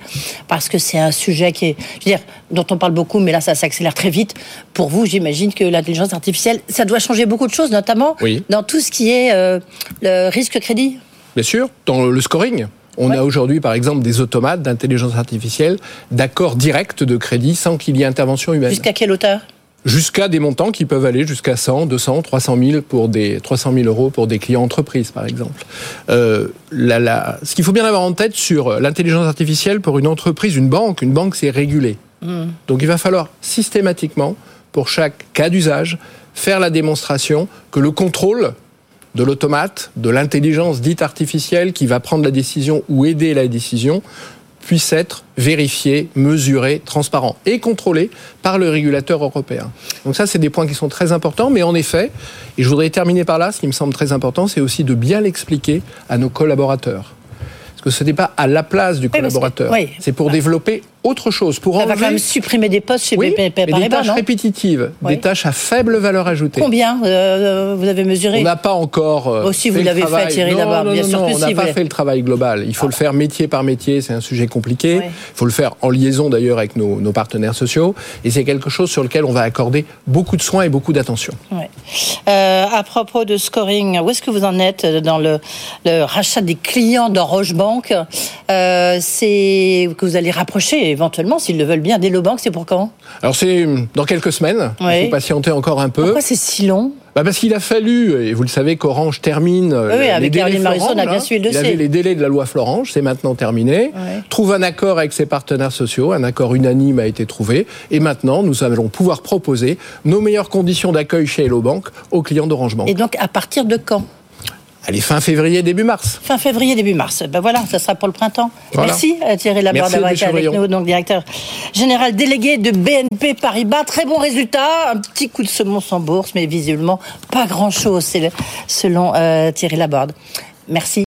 parce que c'est un sujet qui est, je veux dire, dont on parle beaucoup, mais là, ça s'accélère très vite. Pour vous, j'imagine que l'intelligence artificielle, ça doit changer beaucoup de choses, notamment Oui. dans tout ce qui est euh, le risque crédit. Bien sûr, dans le scoring. On a aujourd'hui, par exemple, des automates d'intelligence artificielle, d'accords directs de crédit sans qu'il y ait intervention humaine. Jusqu'à quelle hauteur? Jusqu'à des montants qui peuvent aller jusqu'à 100, 200, 300 000 pour des 300 000 euros pour des clients entreprises, par exemple. Euh, la, la, ce qu'il faut bien avoir en tête sur l'intelligence artificielle pour une entreprise, une banque, une banque c'est régulé. Donc il va falloir systématiquement, pour chaque cas d'usage, faire la démonstration que le contrôle de l'automate, de l'intelligence dite artificielle qui va prendre la décision ou aider la décision, puisse être vérifié, mesuré, transparent et contrôlé par le régulateur européen. Donc ça, c'est des points qui sont très importants, mais en effet, et je voudrais terminer par là, ce qui me semble très important, c'est aussi de bien l'expliquer à nos collaborateurs. Parce que ce n'est pas à la place du que- collaborateur, oui. c'est pour développer autre chose, pour Ça va enlever quand même supprimer des postes chez oui, BNP mais des Paribas, tâches non répétitives, Oui. des tâches à faible valeur ajoutée. Combien euh, vous avez mesuré? On n'a pas encore. euh, Aussi, vous l'avez fait. Thierry non, bien non, sûr non, que on n'a si, pas fait le travail global. Il faut le faire métier par métier. C'est un sujet compliqué. Il faut le faire en liaison d'ailleurs avec nos, nos partenaires sociaux. Et c'est quelque chose sur lequel on va accorder beaucoup de soins et beaucoup d'attention. Euh, à propos de scoring, où est-ce que vous en êtes dans le, le rachat des clients d'Orange Bank euh, C'est que vous allez rapprocher éventuellement, s'ils le veulent bien, d'Hello Bank, c'est pour quand? Alors c'est hum, dans quelques semaines. Il faut patienter encore un peu. Pourquoi c'est si long? Bah parce qu'il a fallu, et vous le savez qu'Orange termine euh, Oui, les avec délais Caroline Marisson, on a bien hein. suivi le Il avait les délais de la loi Florange, c'est maintenant terminé. Ouais. Trouve un accord avec ses partenaires sociaux, un accord unanime a été trouvé, et maintenant nous allons pouvoir proposer nos meilleures conditions d'accueil chez Hello Bank aux clients d'Orange Bank. Et donc, à partir de quand? Allez, fin février, début mars. Fin février, début mars. Ben voilà, ça sera pour le printemps. Voilà. Merci euh, Thierry Laborde d'avoir été avec nous, donc directeur général délégué de BNP Paribas. Très bon résultat, un petit coup de semonce en bourse, mais visiblement pas grand-chose, selon euh, Thierry Laborde. Merci.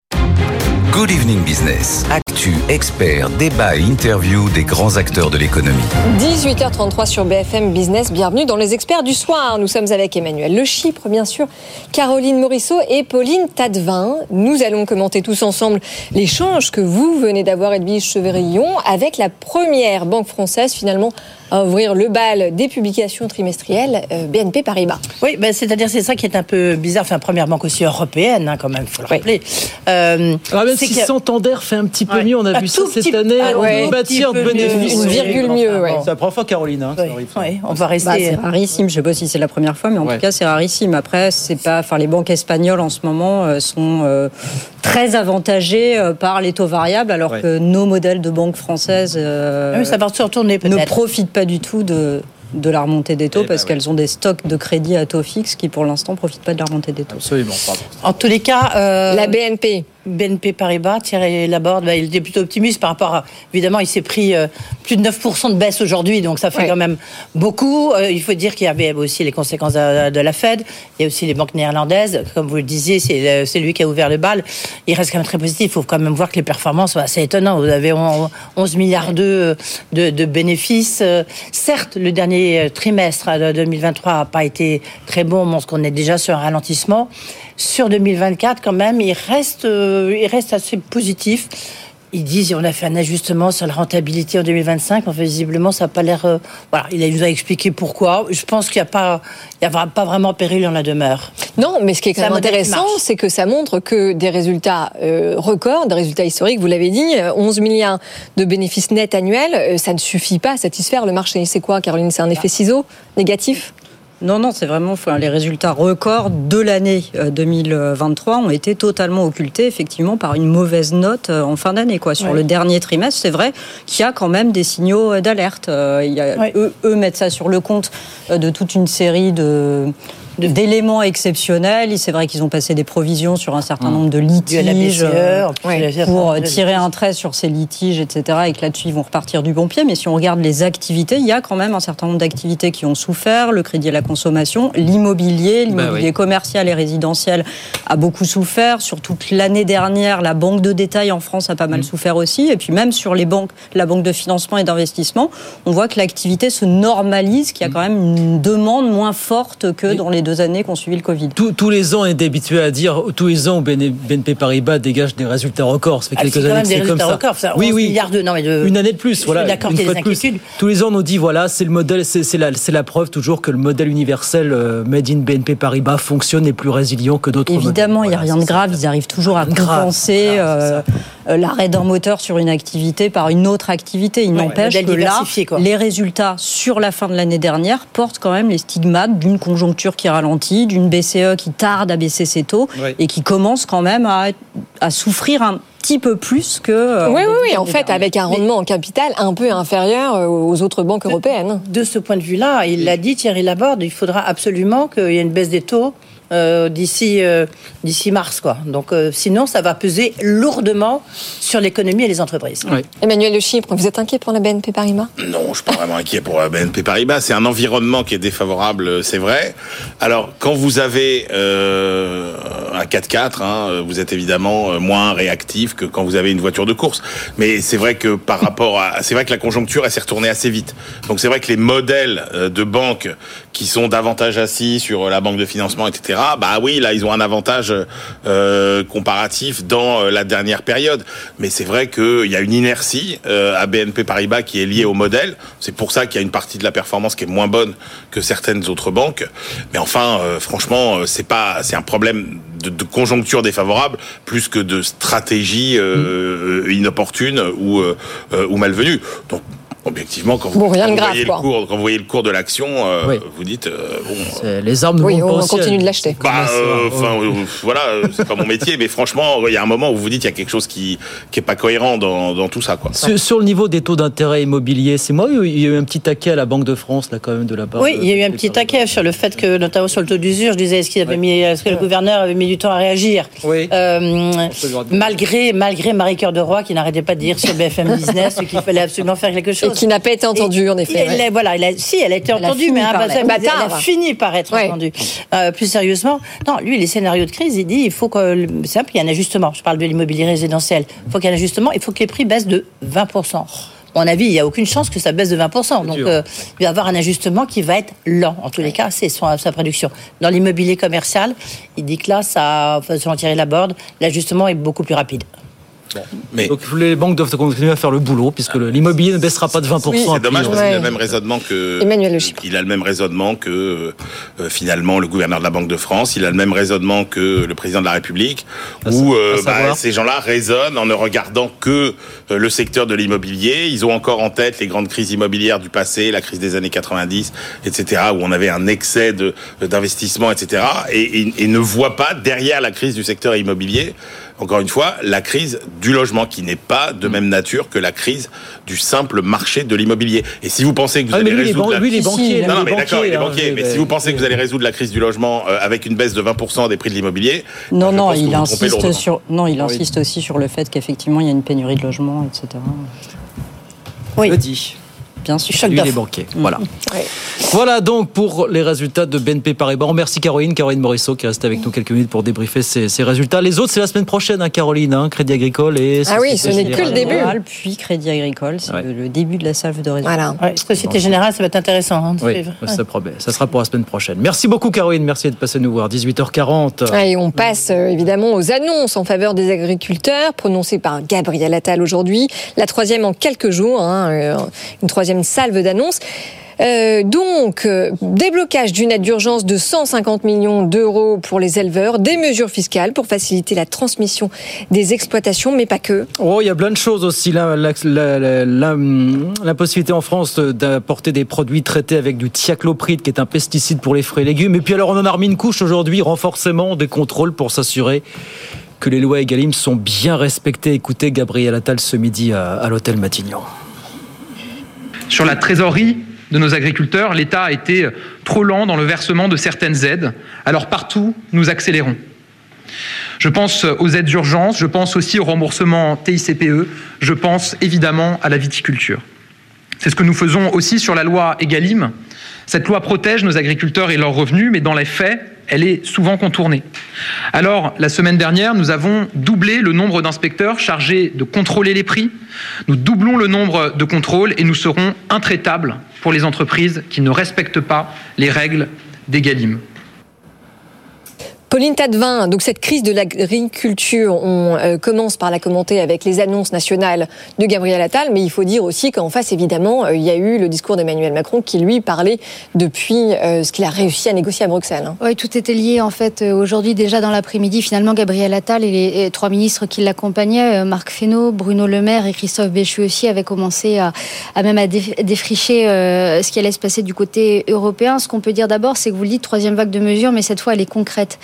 Good Evening Business. Actu, experts, débat et interview des grands acteurs de l'économie. 18h33 sur BFM Business. Bienvenue dans les experts du soir. Nous sommes avec Emmanuel Le Chypre, bien sûr, Caroline Morisseau et Pauline Tadevin. Nous allons commenter tous ensemble l'échange que vous venez d'avoir, Edwige Cheverillon, avec la première banque française finalement à ouvrir le bal des publications trimestrielles euh, BNP Paribas. Oui, ben, c'est-à-dire c'est ça qui est un peu bizarre. Enfin, première banque aussi européenne, hein, quand même, faut le rappeler. Euh, Alors même si que- Santander fait un petit peu Ouais. mieux, on a Un vu ça cette année, ah, on ouais, peut bâtir de bénéfices. une virgule mieux, ouais. C'est la première fois, Caroline. Hein, ça. Ouais, on va rester. Bah, c'est rarissime. Je ne sais pas si c'est la première fois, mais en Ouais. tout cas, c'est rarissime. Après, c'est pas. Enfin, les banques espagnoles en ce moment euh, sont euh, très avantagées euh, par les taux variables, alors Ouais. que nos modèles de banques françaises euh, Ah oui, ça va se retourner ne profitent pas du tout de de la remontée des Eh taux ben parce qu'elles ont des stocks de crédits à taux fixe qui pour l'instant profitent pas de la remontée des taux. Absolument, pardon. En tous les cas, euh, La BNP. BNP Paribas, Thierry Laborde, bah, il était plutôt optimiste par rapport à. Évidemment, il s'est pris euh, plus de 9% de baisse aujourd'hui, donc ça fait Ouais. quand même beaucoup. Euh, il faut dire qu'il y avait aussi les conséquences de, de la Fed. Il y a aussi les banques néerlandaises. Comme vous le disiez, c'est le- c'est lui qui a ouvert le bal. Il reste quand même très positif. Il faut quand même voir que les performances assez étonnantes. Vous avez on- 11 milliards de, de, de bénéfices. Euh, Certes, le dernier euh, trimestre euh, de 2023 n'a pas été très bon. On montre qu'on est déjà sur un ralentissement. Sur 2024, quand même, il reste, euh, il reste assez positif. Ils disent on a fait un ajustement sur la rentabilité en 2025. Enfin, visiblement, ça n'a pas l'air. euh, voilà, il nous a expliqué pourquoi. Je pense qu'il n'y a pas, il y a pas vraiment péril en la demeure. Non, mais ce qui est quand même intéressant, c'est que ça montre que des résultats euh, records, des résultats historiques, vous l'avez dit, euh, 11 milliards de bénéfices nets annuels, euh, ça ne suffit pas à satisfaire le marché. C'est quoi, Caroline? C'est un effet ciseau négatif? Non, non, c'est vraiment enfin, les résultats records de l'année euh, 2023 ont été totalement occultés effectivement par une mauvaise note euh, en fin d'année. Quoi. Sur le dernier trimestre, c'est vrai qu'il y a quand même des signaux euh, d'alerte. Euh, eux, eux mettent ça sur le compte euh, de toute une série de d'éléments exceptionnels. C'est vrai qu'ils ont passé des provisions sur un certain nombre de litiges euh, pour euh, tirer un trait sur ces litiges, etc. Et que là-dessus, ils vont repartir du bon pied. Mais si on regarde les activités, il y a quand même un certain nombre d'activités qui ont souffert. Le crédit à la consommation, l'immobilier, l'immobilier oui. commercial et résidentiel a beaucoup souffert. Sur toute l'année dernière, la banque de détail en France a pas mal souffert aussi. Et puis même sur les banques, la banque de financement et d'investissement, on voit que l'activité se normalise, qu'il y a quand même une demande moins forte que dans les deux années qu'on suivi le Covid. Tous, tous les ans, on est habitué à dire tous les ans, BN- BNP Paribas dégage des résultats records. Ça fait Ah, quelques années que c'est comme ça. records, ça, oui, 11 oui. milliards de- non, mais de- Une année de plus, voilà. d'accord une fois de plus. Tous les ans, on nous dit voilà, c'est le modèle, c'est c'est la, c'est la preuve toujours que le modèle universel euh, made in BNP Paribas fonctionne et plus résilient que d'autres. Évidemment, il n'y a rien de grave. Ils arrivent toujours à compenser euh, euh, l'arrêt d'un moteur sur une activité par une autre activité. Il n'empêche que là, quoi. les résultats sur la fin de l'année dernière portent quand même les stigmates d'une conjoncture qui ralentit, d'une BCE qui tarde à baisser ses taux et qui commence quand même à, à souffrir un petit peu plus que. euh, Oui, oui, oui. En fait, avec un rendement en capital un peu inférieur euh, aux autres banques européennes. De ce point de vue-là, il l'a dit Thierry Laborde, il faudra absolument qu'il y ait une baisse des taux euh, d'ici euh, d'ici mars, quoi. Donc, euh, sinon, ça va peser lourdement sur l'économie et les entreprises. Emmanuel de Chypre, vous êtes inquiet pour la BNP Paribas? Non, je suis pas vraiment inquiet pour la BNP Paribas. C'est un environnement qui est défavorable, c'est vrai. Alors, quand vous avez euh, un 4x4, hein, vous êtes évidemment moins réactif que quand vous avez une voiture de course. Mais c'est vrai que par rapport à, c'est vrai que la conjoncture, elle s'est retournée assez vite. Donc c'est vrai que les modèles de banques qui sont davantage assis sur la banque de financement, etc. Bah oui, là ils ont un avantage euh, comparatif dans euh, la dernière période. Mais c'est vrai qu'il y a une inertie euh, à BNP Paribas qui est liée au modèle. C'est pour ça qu'il y a une partie de la performance qui est moins bonne que certaines autres banques. Mais enfin, euh, franchement, euh, c'est pas, un problème de, conjoncture défavorable plus que de stratégie euh, inopportune ou euh, euh, ou malvenue. Objectivement, quand vous, Bon, rien quand de vous grave, voyez quoi. le cours, quand vous voyez le cours de l'action, euh, vous dites euh, bon. Les armes ne Oui, on ciel. continue de l'acheter. Bah, euh, enfin, euh, voilà, euh, c'est pas mon métier, mais franchement, il y a un moment où vous dites qu'il y a quelque chose qui qui est pas cohérent dans, dans tout ça, quoi. Sur, sur le niveau des taux d'intérêt immobilier, c'est moi ou il y a eu un petit taquet à la Banque de France là quand même de la part Oui, de- il y a eu un petit taquet sur le fait que, notamment sur le taux d'usure, je disais, est-ce qu'il avait mis, est-ce que le gouverneur avait mis du temps à réagir? Euh, malgré, malgré Marie Cœur de Roy qui n'arrêtait pas de dire sur BFM Business qu'il fallait absolument faire quelque [laughs] chose. Qui n'a pas été entendue, en effet. Il- il- voilà, a- si, elle a été Elle a entendue, fini mais par bah, mais elle a fini par être Ouais. entendue. Euh, plus sérieusement, non, lui, les scénarios de crise, il dit, il faut que, c'est simple, il y a un ajustement. Je parle de l'immobilier résidentiel. Il faut qu'il y ait un ajustement, il faut que les prix baissent de 20%. À mon avis, il n'y a aucune chance que ça baisse de 20%. Donc, euh, il va y avoir un ajustement qui va être lent. En tous les cas, c'est son- sa production. Dans l'immobilier commercial, il dit que là, ça, selon Thierry Laborde, l'ajustement est beaucoup plus rapide. Mais... Donc les banques doivent continuer à faire le boulot puisque l'immobilier ne baissera pas de 20%. Oui, c'est dommage parce qu'il a le même raisonnement que Emmanuel Il a le même raisonnement que euh, finalement le gouverneur de la Banque de France. Il a le même raisonnement que le président de la République. où euh, bah, ces gens-là raisonnent en ne regardant que euh, le secteur de l'immobilier. Ils ont encore en tête les grandes crises immobilières du passé, la crise des années 90, etc., où on avait un excès de d'investissement, etc. Et, et, et ne voient pas derrière la crise du secteur immobilier encore une fois, la crise du logement qui n'est pas de même nature que la crise du simple marché de l'immobilier. Et si vous pensez que vous ah, allez résoudre la... lui, les banquiers, non, non, mais d'accord, il est hein, banquier. mais si vous pensez que vous allez résoudre la crise du logement euh, avec une baisse de 20% des prix de l'immobilier, non, je non, il insiste sur, non, il insiste aussi sur le fait qu'effectivement il y a une pénurie de logements, etc. Oui. Le dit. Bien sûr. Lui, les banquiers. Voilà. [laughs] Voilà donc pour les résultats de BNP Paribas. On remercie Caroline, Caroline Morisseau qui reste avec nous quelques minutes pour débriefer ces, ces résultats. Les autres, c'est la semaine prochaine, hein, Caroline, hein, Crédit Agricole et. Ah oui, ce n'est que le début. Puis Crédit Agricole, c'est Ouais. le, début de la salve de résultats. Ouais, Société Générale, ça va être intéressant hein, de Oui, suivre. ça promet. Ça sera pour la semaine prochaine. Merci beaucoup, Caroline. Merci d'être passée nous voir. 18h40. Et on passe euh, évidemment aux annonces en faveur des agriculteurs prononcées par Gabriel Attal aujourd'hui. La troisième en quelques jours, hein, euh, une troisième salve d'annonces. Euh, donc, euh, déblocage d'une aide d'urgence de 150 millions d'euros pour les éleveurs, des mesures fiscales pour faciliter la transmission des exploitations, mais pas que. Oh, il y a plein de choses aussi. La, la, la, la- la- la possibilité en France d'apporter des produits traités avec du thiaclopride, qui est un pesticide pour les fruits et légumes. Et puis alors, on en a remis une couche aujourd'hui, renforcement des contrôles pour s'assurer que les lois Egalim sont bien respectées. Écoutez Gabriel Attal ce midi à, à l'hôtel Matignon. Sur la trésorerie de nos agriculteurs, l'État a été trop lent dans le versement de certaines aides. Alors partout, nous accélérons. Je pense aux aides d'urgence, je pense aussi au remboursement TICPE, je pense évidemment à la viticulture. C'est ce que nous faisons aussi sur la loi Egalim. Cette loi protège nos agriculteurs et leurs revenus, mais dans les faits, elle est souvent contournée. Alors, la semaine dernière, nous avons doublé le nombre d'inspecteurs chargés de contrôler les prix. Nous doublons le nombre de contrôles et nous serons intraitables pour les entreprises qui ne respectent pas les règles d'Egalim. Pauline Tadevin, donc cette crise de l'agriculture, on euh, commence par la commenter avec les annonces nationales de Gabriel Attal, mais il faut dire aussi qu'en face, évidemment, euh, il y a eu le discours d'Emmanuel Macron qui, lui, parlait depuis euh, ce qu'il a réussi à négocier à Bruxelles. hein. Oui, tout était lié en fait. Aujourd'hui, déjà dans l'après-midi, finalement, Gabriel Attal et les trois ministres qui l'accompagnaient, Marc Fesneau, Bruno Le Maire et Christophe Béchu aussi, avaient commencé à, à même à dé- défricher ce qui allait se passer du côté européen. Ce qu'on peut dire d'abord, c'est que vous le dites, troisième vague de mesures, mais cette fois, elle est concrète.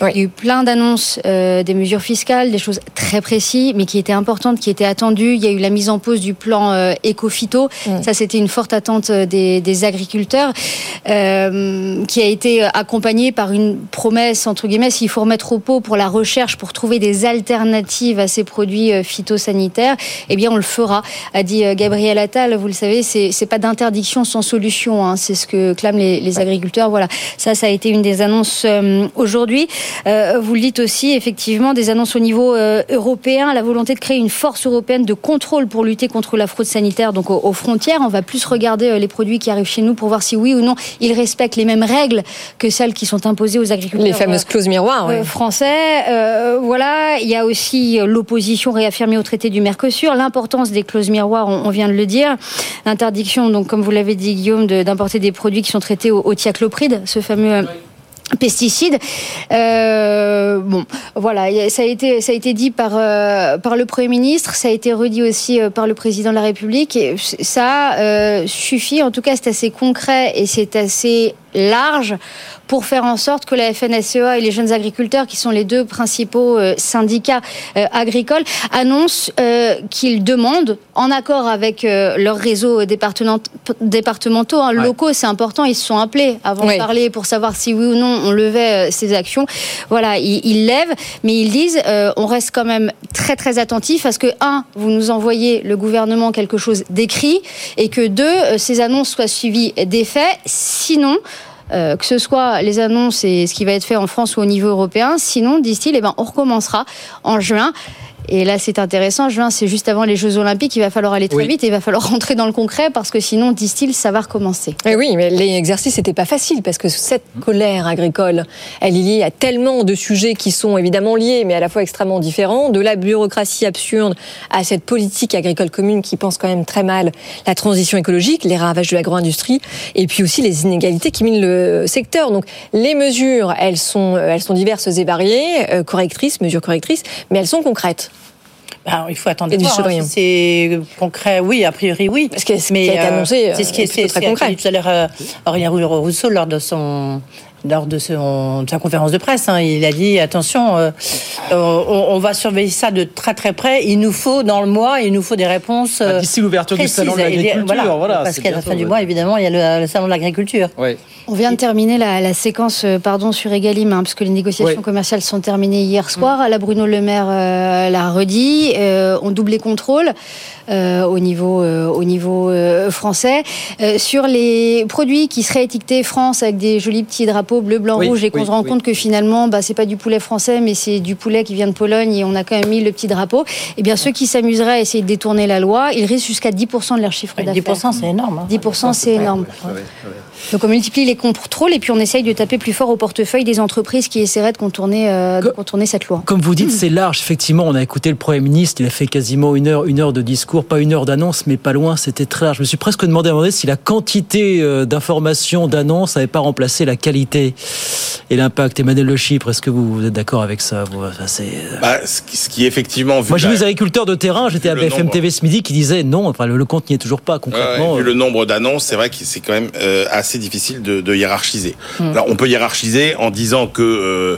Il y a eu plein d'annonces, euh, des mesures fiscales, des choses très précises, mais qui étaient importantes, qui étaient attendues. Il y a eu la mise en pause du plan euh, éco-phyto. Ça, c'était une forte attente euh, des, des agriculteurs, euh, qui a été accompagnée par une promesse, entre guillemets, s'il faut remettre au pot pour la recherche, pour trouver des alternatives à ces produits euh, phytosanitaires, eh bien, on le fera, a dit euh, Gabriel Attal. Vous le savez, c'est pas d'interdiction sans solution. hein. C'est ce que clament les, les agriculteurs. Voilà, ça, ça a été une des annonces euh, aujourd'hui. Euh, vous le dites aussi, effectivement, des annonces au niveau euh, européen, la volonté de créer une force européenne de contrôle pour lutter contre la fraude sanitaire, donc aux, aux frontières. On va plus regarder euh, les produits qui arrivent chez nous pour voir si oui ou non ils respectent les mêmes règles que celles qui sont imposées aux agriculteurs. Les fameuses clauses miroirs, ouais. français. Voilà, il y a aussi l'opposition réaffirmée au traité du Mercosur, l'importance des clauses miroirs, on, on vient de le dire, l'interdiction, donc comme vous l'avez dit Guillaume, de- d'importer des produits qui sont traités au, au thiaclopride, ce fameux pesticide. Euh, bon, voilà, ça a été ça a été dit par euh, par le premier ministre, ça a été redit aussi euh, par le président de la République. Et ça euh, suffit, en tout cas, c'est assez concret et c'est assez large pour faire en sorte que la FNSEA et les jeunes agriculteurs, qui sont les deux principaux euh, syndicats euh, agricoles, annoncent euh, qu'ils demandent, en accord avec leurs réseaux département- départementaux, hein, locaux, c'est important, ils se sont appelés avant Oui. de parler pour savoir si oui ou non on levait ces actions. Voilà, ils, ils lèvent, mais ils disent euh, on reste quand même très très attentif à ce que un, vous nous envoyez le gouvernement quelque chose d'écrit et que deux, ces annonces soient suivies des faits. Sinon, euh, que ce soit les annonces et ce qui va être fait en France ou au niveau européen. Sinon, disent-ils, eh ben, on recommencera en juin. Et là, c'est intéressant. Juin, c'est juste avant les Jeux Olympiques. Il va falloir aller très Oui. vite et il va falloir [laughs] rentrer dans le concret parce que sinon, disent-ils, ça va recommencer. Eh oui, mais l'exercice n'était pas facile parce que cette colère agricole, elle est liée à tellement de sujets qui sont évidemment liés, mais à la fois extrêmement différents. De la bureaucratie absurde à cette politique agricole commune qui pense quand même très mal la transition écologique, les ravages de l'agro-industrie, et puis aussi les inégalités qui minent le secteur. Donc les mesures, elles sont, elles sont diverses et variées, euh, correctrices, mesures correctrices, mais elles sont concrètes. Ben, il faut attendre Et de voir. hein, si c'est concret, oui, a priori, oui. Parce que ce qui a été annoncé, c'est ce qui euh, est, est très concret. dit tout à l'heure euh, Aurélien Rousseau lors de son lors de, son- de sa conférence de presse, hein, il a dit attention, euh, on, on va surveiller ça de très très près. Il nous faut dans le mois, il nous faut des réponses. euh, D'ici l'ouverture du salon de l'agriculture, voilà, parce qu'à la fin du mois, évidemment, il y a le, le salon de l'agriculture. On vient de terminer la, la séquence euh, pardon, sur Egalim, hein, parce que les négociations commerciales sont terminées hier soir. La Bruno Le Maire euh, l'a redit. Euh, on double les contrôles euh, au niveau, euh, au niveau euh, français. Euh, sur les produits qui seraient étiquetés France avec des jolis petits drapeaux bleu, blanc, Oui, rouge, et qu'on oui, se rend oui. compte que finalement, bah, c'est pas du poulet français, mais c'est du poulet qui vient de Pologne et on a quand même mis le petit drapeau. Eh bien, ceux qui s'amuseraient à essayer de détourner la loi, ils risquent jusqu'à 10% de leur chiffre d'affaires. 10%, c'est énorme. hein. 10%, c'est énorme. Donc on multiplie les contrôles et puis on essaye de taper plus fort au portefeuille des entreprises qui essaieraient de contourner, euh, de contourner cette loi. Comme vous dites, c'est large. Effectivement, on a écouté le Premier ministre. Il a fait quasiment une heure, une heure de discours, pas une heure d'annonce, mais pas loin. C'était très large. Je me suis presque demandé à un moment donné si la quantité euh, d'informations, d'annonces, n'avait pas remplacé la qualité et l'impact. Emmanuel Le Chypre, est-ce que vous, vous êtes d'accord avec ça vous? Enfin, c'est- Bah, ce, qui, ce qui, effectivement, vu Moi, j'ai la- vu les agriculteurs de terrain. J'étais à BFM nombre. TV ce midi qui disaient non. Enfin, le, le compte n'y est toujours pas Ouais, concrètement. ouais, vu le nombre d'annonces, c'est vrai que c'est quand même euh, assez difficile de, de hiérarchiser. Mm. Alors, on peut hiérarchiser en disant que euh,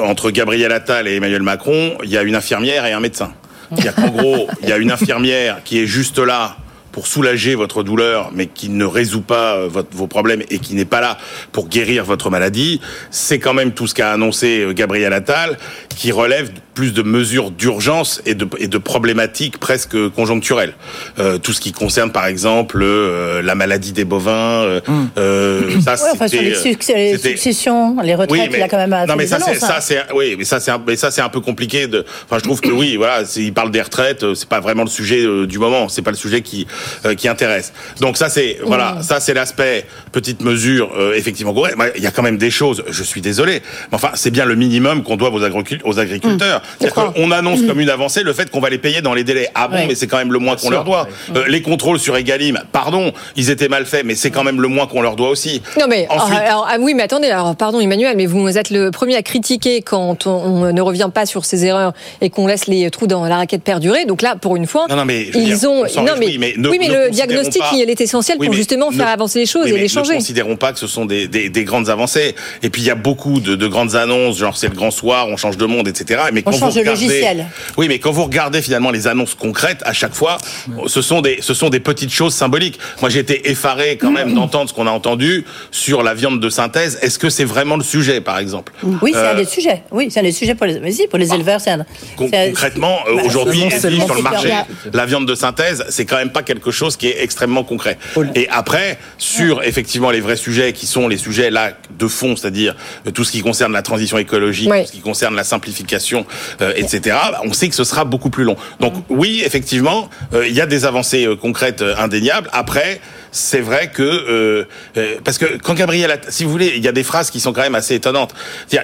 entre Gabriel Attal et Emmanuel Macron, il y a une infirmière et un médecin. C'est-à-dire qu'en gros, il y a une infirmière qui est juste là pour soulager votre douleur, mais qui ne résout pas euh, votre, vos problèmes et qui n'est pas là pour guérir votre maladie. C'est quand même tout ce qu'a annoncé euh, Gabriel Attal, qui relève plus de mesures d'urgence et de, et de problématiques presque conjoncturelles. Euh, tout ce qui concerne, par exemple, euh, la maladie des bovins. euh, euh, ça, [coughs] Ouais, enfin, sur les, les successions, les retraites, il a quand même non mais ça c'est ça hein. c'est oui mais ça c'est un, mais ça c'est un peu compliqué de enfin je trouve que oui voilà il parle des retraites euh, c'est pas vraiment le sujet euh, du moment c'est pas le sujet qui euh, qui intéresse donc ça c'est voilà ça c'est l'aspect petite mesure euh, effectivement il y a quand même des choses je suis désolé mais enfin c'est bien le minimum qu'on doit aux agriculteurs C'est-à-dire qu'on annonce comme une avancée le fait qu'on va les payer dans les délais ah bon Ouais. mais c'est quand même le moins qu'on leur doit Euh, les contrôles sur Egalim pardon ils étaient mal faits mais c'est quand même le moins qu'on leur doit aussi Non mais Ensuite- alors, ah oui mais attendez alors pardon Emmanuel mais vous êtes le premier à critiquer quand on, on ne revient pas sur ces erreurs et qu'on laisse les trous dans la raquette perdurer donc là pour une fois Non, non, mais ils dire, ont on non mais, mais ne- oui mais le diagnostic pas- il est essentiel Oui, pour justement ne- faire avancer les choses oui, et les changer. Ne considérons pas que ce sont des, des, des grandes avancées. Et puis il y a beaucoup de, de grandes annonces, genre c'est le grand soir, on change de monde, etc. Mais quand change regardez, logiciel. Oui, mais quand vous regardez finalement les annonces concrètes, à chaque fois, ce sont des ce sont des petites choses symboliques. Moi, j'ai été effaré quand même d'entendre ce qu'on a entendu sur la viande de synthèse. Est-ce que c'est vraiment le sujet, par exemple? Oui, c'est un Euh, des sujets. Oui, c'est un des sujets pour les, mais si, pour les éleveurs. C'est un, concrètement, euh, Bah, aujourd'hui, sur le marché, bien. la viande de synthèse, c'est quand même pas quelque chose qui est extrêmement concret. Et après, sur effectivement les vrais sujets qui sont les sujets là de fond, c'est-à-dire euh, tout ce qui concerne la transition écologique, Ouais. tout ce qui concerne la simplification, euh, etc. bah, On sait que ce sera beaucoup plus long. Donc oui, effectivement, euh, il y a des avancées euh, concrètes euh, indéniables. Après. C'est vrai que euh, euh, parce que quand Gabriel, si vous voulez, il y a des phrases qui sont quand même assez étonnantes.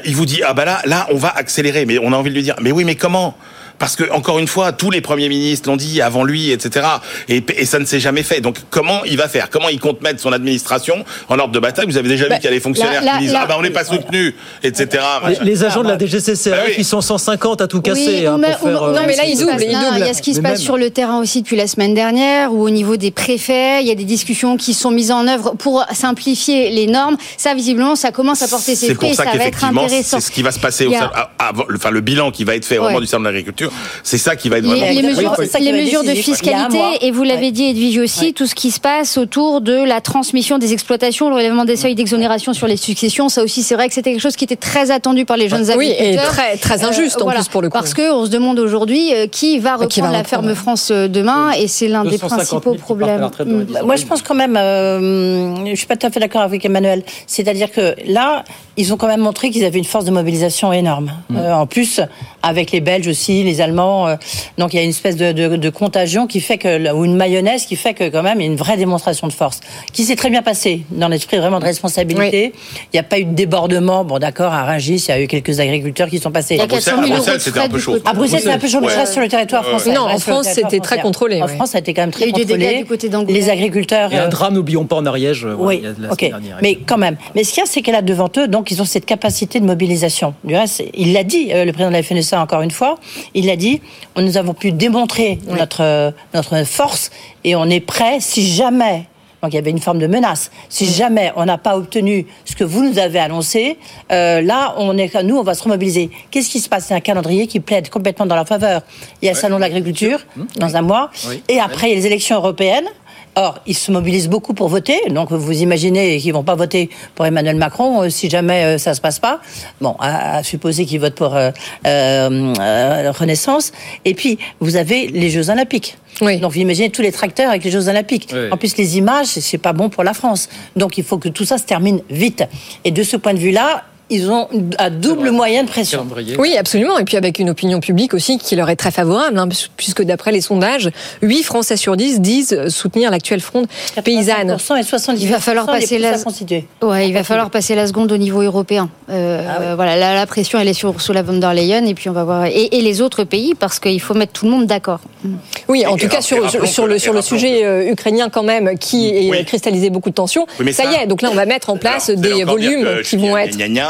Il vous dit ah bah là, là, on va accélérer, mais on a envie de lui dire mais oui, mais comment? Parce que encore une fois, tous les premiers ministres l'ont dit avant lui, etc. Et, et ça ne s'est jamais fait. Donc comment il va faire? Comment il compte mettre son administration en ordre de bataille? Vous avez déjà vu Bah, qu'il y a des fonctionnaires là- qui disent là- ah bah on n'est pas soutenu, etc. Les, agents de la DGCCRF, Bah oui. ils sont 150 à tout casser. Oui, hein, pour ou- euh, non, mais là, ils doublent. Il y a ce qui se passe même. sur le terrain aussi depuis la semaine dernière, ou au niveau des préfets, il y a des discussions qui sont mises en œuvre pour simplifier les normes. Ça, visiblement, ça commence à porter ses C'est fruits pour et ça ça va être qu'effectivement, intéressant. c'est ce qui va se passer au a- enfin le bilan qui va être fait au Ouais. moment du salon de l'agriculture. C'est ça qui va être vraiment. Les, les mesures, les mesures de fiscalité, et vous l'avez dit, Edwige aussi, tout ce qui se passe autour de la transmission des exploitations, le relèvement des seuils d'exonération sur les successions, ça aussi, c'est vrai que c'était quelque chose qui était très attendu par les jeunes Oui, et agriculteurs. très- très injuste, en plus, pour le coup. Parce qu'on se demande aujourd'hui euh, qui va reprendre Qui va la reprendre, ferme ouais. France euh, demain, et c'est l'un des 250 000 principaux problèmes. Mm. ans. Moi, je pense quand même, euh, je suis pas tout à fait d'accord avec Emmanuel. C'est-à-dire que là, ils ont quand même montré qu'ils avaient une force de mobilisation énorme. Euh, en plus, avec les Belges aussi, les Allemands. euh, donc il y a une espèce de, de, de contagion qui fait que, ou une mayonnaise qui fait que quand même il y a une vraie démonstration de force, qui s'est très bien passée dans l'esprit vraiment de responsabilité. Il n'y a pas eu de débordement. Bon, d'accord, à Rungis, il y a eu quelques agriculteurs qui sont passés. Il y a 400 000 euros de frais du côté- À Bruxelles, c'est un peu chaud, mais je Ouais. reste sur le territoire Ouais, français. Non, en France, c'était très contrôlé, En ouais. France, ça a été quand même Il y a très eu des dégâts contrôlé. du côté d'Angoulême. Les agriculteurs. Et un euh, drame, n'oublions pas, en Ariège. oui, il y a ok. Mais quand même. Mais ce qu'il y a, c'est qu'elle a devant eux, donc ils ont cette capacité de mobilisation. Du reste, il l'a dit, euh, le président de la FNSA, encore une fois, il l'a dit, nous avons pu démontrer notre, euh, notre force et on est prêt si jamais. Donc il y avait une forme de menace. Si jamais on n'a pas obtenu ce que vous nous avez annoncé, euh, là, on est, nous, on va se remobiliser. Qu'est-ce qui se passe? C'est un calendrier qui plaide complètement dans leur faveur. Il y a le salon de l'agriculture dans un mois, Oui. et après il y a les élections européennes. Or, ils se mobilisent beaucoup pour voter, donc vous imaginez qu'ils vont pas voter pour Emmanuel Macron euh, si jamais euh, ça se passe pas. Bon, à, à supposer qu'ils votent pour euh, euh, euh, Renaissance. Et puis, vous avez les Jeux Olympiques. Donc, vous imaginez tous les tracteurs avec les Jeux Olympiques. Oui. En plus, les images, c'est pas bon pour la France. Donc, il faut que tout ça se termine vite. Et de ce point de vue-là, ils ont un double moyen de pression. Oui, absolument. Et puis avec une opinion publique aussi qui leur est très favorable, hein, puisque d'après les sondages, 8 Français sur 10 disent soutenir l'actuelle fronde paysanne. et 70 Il va falloir passer la... Ouais, il va falloir passer la seconde au niveau européen. Euh, Ah euh, Voilà, la, la pression elle est sur Ursula von der Leyen et puis on va voir et, et les autres pays parce qu'il faut mettre tout le monde d'accord. Oui, en Et tout cas sur, sur le, sur le sujet euh, ukrainien quand même, qui est Oui. cristallisé beaucoup de tensions. Oui, mais ça, ça- y est, donc là on va mettre en place Alors, des volumes que qui vont être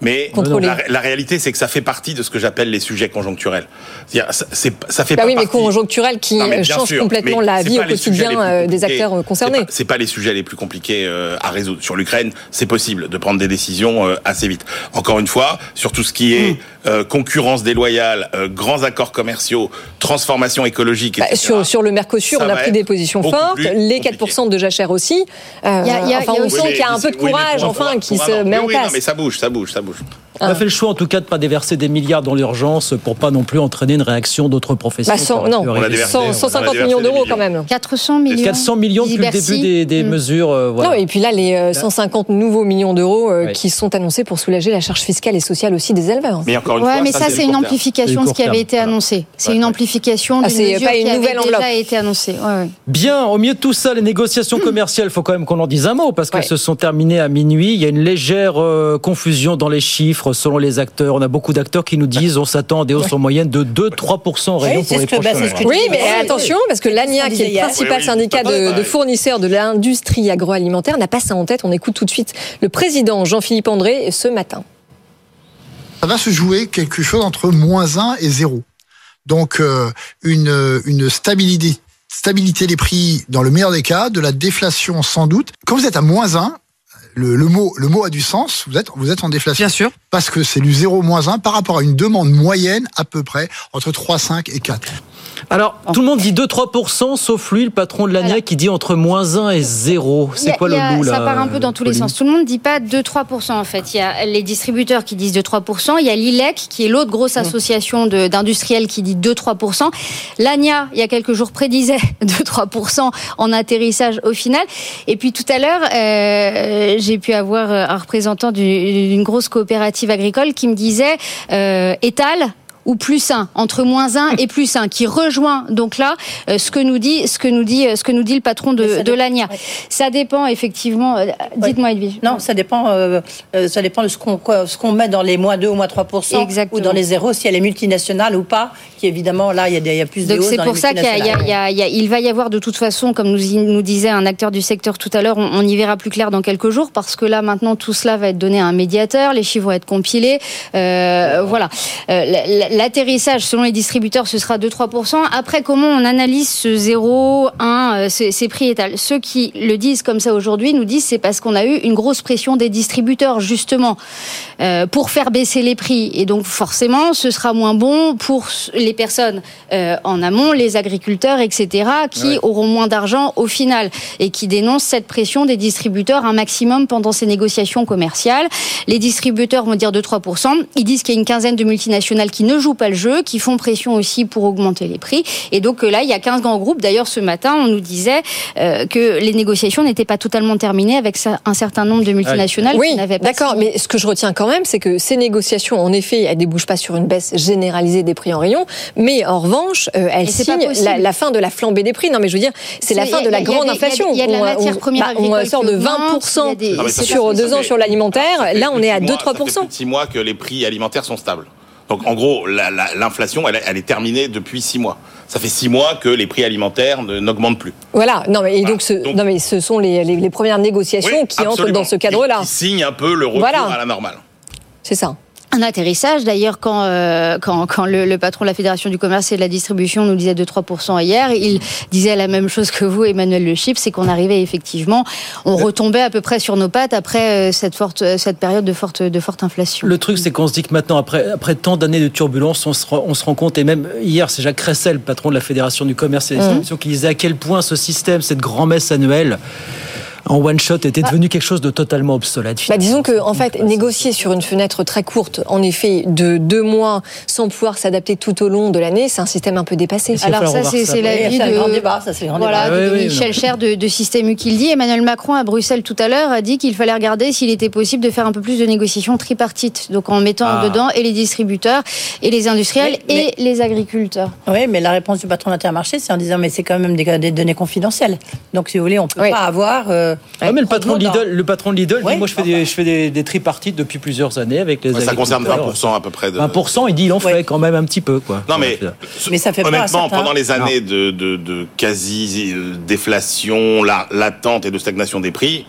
mais la, la réalité, c'est que ça fait partie de ce que j'appelle les sujets conjoncturels. C'est-à-dire, ça, c'est- ça fait bah pas oui, mais partie- conjoncturel qui Non, mais euh, bien change sûr, complètement mais la vie au quotidien euh, des acteurs concernés. C'est pas, pas les sujets les plus compliqués euh, à résoudre. Sur l'Ukraine, c'est possible de prendre des décisions assez vite. Encore une fois, sur tout ce qui est Hmm. concurrence déloyale, grands accords commerciaux, transformation écologique, Bah, etc. sur, sur le Mercosur, on a pris des positions fortes. Les 4% de jachère aussi. Euh, Il y a- il y a- enfin, il y a on sent qu'il y a mais un peu de oui, mais courage, enfin, qui se met en place. mais ça bouge, ça bouge, ça bouge. On a fait le choix en tout cas de pas déverser des milliards dans l'urgence pour pas non plus entraîner une réaction d'autres professions. Bah, cent- qui auraient non, pu On a arriver. déversé- 100 150 déversé millions d'euros quand même. 400 millions. 400 millions depuis le début des, des Mm. mesures. euh, voilà. Non, et puis là, les euh, 150 nouveaux millions d'euros euh, qui sont annoncés pour soulager la charge fiscale et sociale aussi des éleveurs. Mais encore une Ouais, fois, mais ça, c'est une amplification de ce qui avait été annoncé. C'est une amplification Ah, d'une c'est mesure pas une qui avait déjà été annoncée. Bien, au milieu de tout ça, les négociations commerciales, il faut quand même qu'on en dise un mot parce qu'elles se sont terminées à minuit. Il y a une légère euh, confusion dans les chiffres selon les acteurs. On a beaucoup d'acteurs qui nous disent on s'attend à des hausses en moyenne de 2-3% en rayon Oui, pour les que- bah, prochains que. Oui, mais Oui, attention, parce que l'ANIA, qui est le principal Oui, oui, syndicat de, fournisseurs de l'industrie agroalimentaire, n'a pas ça en tête. On écoute tout de suite le président Jean-Philippe André ce matin. ça va se jouer quelque chose entre moins 1 et 0. Donc euh, une, une stabilité, stabilité des prix dans le meilleur des cas, de la déflation sans doute. Quand vous êtes à moins 1, le, le mot, le mot a du sens, vous êtes, vous êtes en déflation. Bien sûr. Parce que c'est du 0 moins 1 par rapport à une demande moyenne à peu près entre 3, 5 et 4. Alors, tout le monde dit 2-3%, sauf lui, le patron de l'ANIA, qui dit entre moins 1 et 0. Il y C'est quoi le loup, là Ça part un peu dans tous les sens. Tout le monde ne dit pas 2-3% en fait. Il y a les distributeurs qui disent 2-3%. Il y a l'ILEC qui est l'autre grosse association de- d'industriels qui dit 2-3%. L'ANIA, il y a quelques jours, prédisait [laughs] 2-3% en atterrissage au final. Et puis tout à l'heure, euh, j'ai pu avoir un représentant du- d'une grosse coopérative agricole qui me disait euh, ou plus 1, entre moins 1 et plus 1, qui rejoint donc là euh, ce que nous dit ce que nous dit ce que nous dit le patron de, de l'ANIA. Ça dépend effectivement. euh, Dites-moi Edwige. Non, ça dépend, euh, euh, ça dépend de ce qu'on ce qu'on met dans les moins 2 ou moins 3% ou dans les zéros, si elle est multinationale ou pas, qui évidemment, là, il y a, des- il y a plus de Donc c'est pour ça qu'il va y avoir de toute façon, comme nous, disait un acteur du secteur tout à l'heure, on, on y verra plus clair dans quelques jours parce que là maintenant tout cela va être donné à un médiateur, les chiffres vont être compilés, euh, voilà. Euh, L'atterrissage selon les distributeurs ce sera 2-3%. Après comment on analyse ce 0, 1, euh, ces, ces prix étals? Ceux qui le disent comme ça aujourd'hui nous disent c'est parce qu'on a eu une grosse pression des distributeurs justement euh, pour faire baisser les prix et donc forcément ce sera moins bon pour les personnes euh, en amont, les agriculteurs, etc., qui Ouais. auront moins d'argent au final et qui dénoncent cette pression des distributeurs un maximum pendant ces négociations commerciales. Les distributeurs vont dire 2-3%. Ils disent qu'il y a une quinzaine de multinationales qui ne jouent jouent pas le jeu, qui font pression aussi pour augmenter les prix. Et donc là, il y a 15 grands groupes. D'ailleurs, ce matin, on nous disait que les négociations n'étaient pas totalement terminées avec un certain nombre de multinationales oui, qui n'avaient pas. D'accord, mais ce que je retiens quand même, c'est que ces négociations, en effet, elles débouchent pas sur une baisse généralisée des prix en rayon, mais en revanche, euh, elles signent la, la, fin de la flambée des prix. Non, mais je veux dire, c'est la fin de la grande inflation. Il y a de la matière première on, on sort de 20% sur deux ans sur l'alimentaire. Là, on est à 2-3%. Ça fait six mois que les prix alimentaires sont stables. Donc en gros, l'inflation, elle, elle, est terminée depuis six mois. Ça fait six mois que les prix alimentaires n'augmentent plus. Voilà. Non mais, et donc, ce, non, mais ce sont les, les, les premières négociations oui, qui entrent dans ce cadre-là. Qui signent un peu le retour voilà. à la normale. C'est ça un atterrissage. D'ailleurs, quand, euh, quand, quand le, le, patron de la Fédération du commerce et de la distribution nous disait 2-3% hier, il disait la même chose que vous, Emmanuel Le Chip, c'est qu'on arrivait effectivement, on retombait à peu près sur nos pattes après euh, cette, forte, cette période de forte, de forte inflation. Le truc, c'est qu'on se dit que maintenant, après, après tant d'années de turbulence, on se, on se rend compte, et même hier, c'est Jacques Cressel, le patron de la Fédération du commerce et de la distribution, mmh. qui disait à quel point ce système, cette grand-messe annuelle, en one shot était devenu quelque chose de totalement obsolète. Bah, disons que en fait, négocier sur une fenêtre très courte, en effet, de deux mois, sans pouvoir s'adapter tout au long de l'année, c'est un système un peu dépassé. Alors ça, c'est l'avis de, grand débat, ça, le grand voilà, débat. de oui, Michel Cher de, de Système U qui le dit. Emmanuel Macron à Bruxelles tout à l'heure a dit qu'il fallait regarder s'il était possible de faire un peu plus de négociations tripartites, donc en mettant ah. dedans et les distributeurs et les industriels mais, mais, et les agriculteurs. Oui, mais la réponse du patron d'Intermarché, c'est en disant mais c'est quand même des, des, données confidentielles. Donc si vous voulez, on peut oui. pas avoir. Euh, ah, mais le patron de Lidl, le patron de Lidl, ouais, dit, moi je fais, des, je fais des, des, tripartites depuis plusieurs années avec les. Ouais, ça concerne 20% à peu près. De... 20%, il dit il en fait quand même un petit peu quoi. Non mais, mais ça fait honnêtement, pas pendant les années de, de, de quasi déflation, la, latente et de stagnation des prix,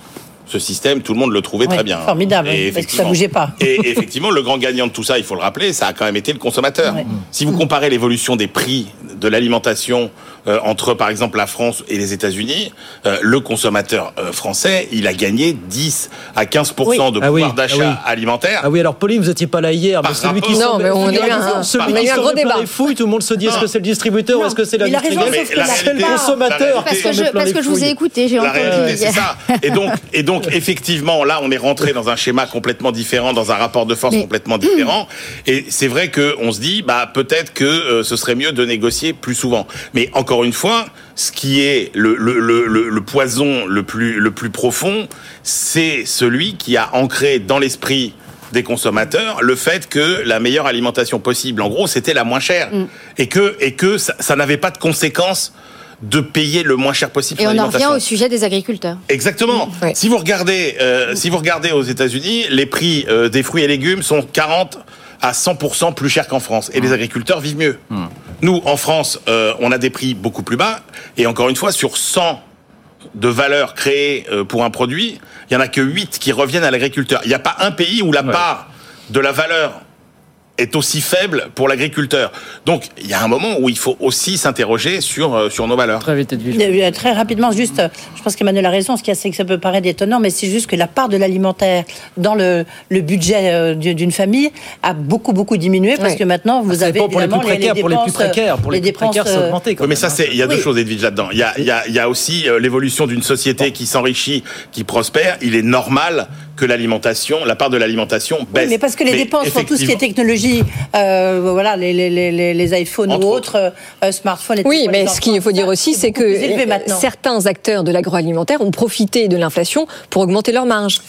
ce système, tout le monde le trouvait très bien. Formidable, et parce que ça bougeait pas. Et [laughs] effectivement, le grand gagnant de tout ça, il faut le rappeler, ça a quand même été le consommateur. Ouais. Si vous comparez l'évolution des prix de l'alimentation euh, entre, par exemple, la France et les États-Unis, euh, le consommateur euh, français, il a gagné 10 à 15 oui. de pouvoir ah oui, d'achat ah oui. alimentaire. Ah oui, alors Pauline, vous n'étiez pas là hier, mais celui qui non, mais on a eu un, celui qui un gros débat. Les fouilles, tout le monde se dit est-ce que c'est le distributeur non, ou est-ce que c'est la C'est le consommateur. Parce que je, parce que je vous ai écouté, j'ai entendu. C'est ça. Et donc, et donc, [laughs] effectivement, là, on est rentré dans un schéma complètement différent, dans un rapport de force complètement [clears throat] différent. Et c'est vrai qu'on se dit, bah, peut-être que euh, ce serait mieux de négocier plus souvent. Mais encore une fois, ce qui est le, le, le, le, poison le plus, le plus profond, c'est celui qui a ancré dans l'esprit des consommateurs le fait que la meilleure alimentation possible, en gros, c'était la moins chère. Mm. Et que, et que ça, ça n'avait pas de conséquences de payer le moins cher possible. Et on en revient au sujet des agriculteurs. Exactement. Oui. Si vous regardez, euh, si vous regardez aux États-Unis, les prix euh, des fruits et légumes sont 40 à 100% plus chers qu'en France. Et mmh. les agriculteurs vivent mieux. Nous, en France, euh, on a des prix beaucoup plus bas. Et encore une fois, sur 100 de valeur créée euh, pour un produit, il y en a que 8 qui reviennent à l'agriculteur. Il n'y a pas un pays où la ouais. part de la valeur est aussi faible pour l'agriculteur. Donc, il y a un moment où il faut aussi s'interroger sur, euh, sur nos valeurs. Très vite, Très rapidement, juste, je pense qu'Emmanuel a raison, ce a, c'est que ça peut paraître étonnant, mais c'est juste que la part de l'alimentaire dans le, le budget euh, d'une famille a beaucoup, beaucoup diminué, parce que maintenant, vous ah, avez pour les, plus précaires, les, pour les plus précaires, pour les, les plus précaires. Oui, mais ça, c'est, il y a oui. deux choses, Edwige, là-dedans. Il y a, il y a, il y a aussi euh, l'évolution d'une société bon. qui s'enrichit, qui prospère. Il est normal que l'alimentation, la part de l'alimentation baisse. Oui, mais parce que les mais dépenses pour tout ce qui est technologie, euh, voilà, les, les, les, les iPhones Entre ou autres, euh, smartphones. Oui, mais ce qu'il faut dire aussi, c'est que certains acteurs de l'agroalimentaire ont profité de l'inflation pour augmenter leurs marges.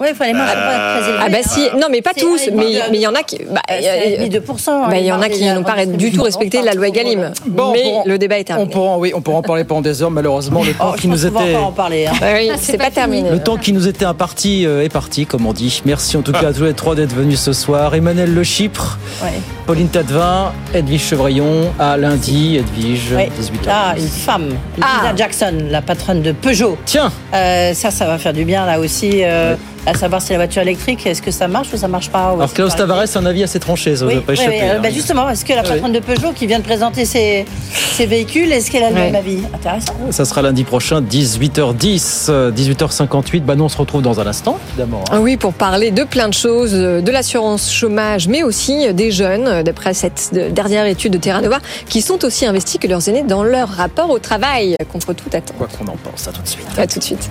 Oui, il fallait manger euh... Ah bah si, non mais pas tous, mais il y en a qui, bah, il 2%. Bah, il y en a qui n'ont pas du tout respecté la loi Egalim. Bon, mais le débat est terminé. On pourra, oui, on pourra en parler pendant des heures. Malheureusement, le temps oh, qui nous était, en parler. Hein. Bah oui, c'est pas, pas terminé. Le temps qui nous était imparti euh, est parti, comme on dit. Merci en tout cas à tous les trois d'être venus ce soir. Emmanuel Le Chypre, ouais. Pauline Tadevin, Edwige Chevrillon. À lundi, Edwige, ouais. 18h. Ah, une femme, Lisa ah. Jackson, la patronne de Peugeot. Tiens. Euh, ça, ça va faire du bien là aussi. Euh, ouais à savoir si la voiture électrique, est-ce que ça marche ou ça marche pas Alors Klaus Tavares a un avis assez tranché, ça oui, ne pas oui, échapper. Oui, hein. bah justement, est-ce que la patronne de Peugeot qui vient de présenter ses, ses véhicules, est-ce qu'elle a le même avis? Intéressant. Ça sera lundi prochain, 18h10, 18h58. Bah nous, on se retrouve dans un instant, évidemment. Hein. Oui, pour parler de plein de choses, de l'assurance chômage, mais aussi des jeunes, d'après cette dernière étude de Terra Nova, qui sont aussi investis que leurs aînés dans leur rapport au travail, contre toute attente. Quoi qu'on en pense, à tout de suite. À tout de suite.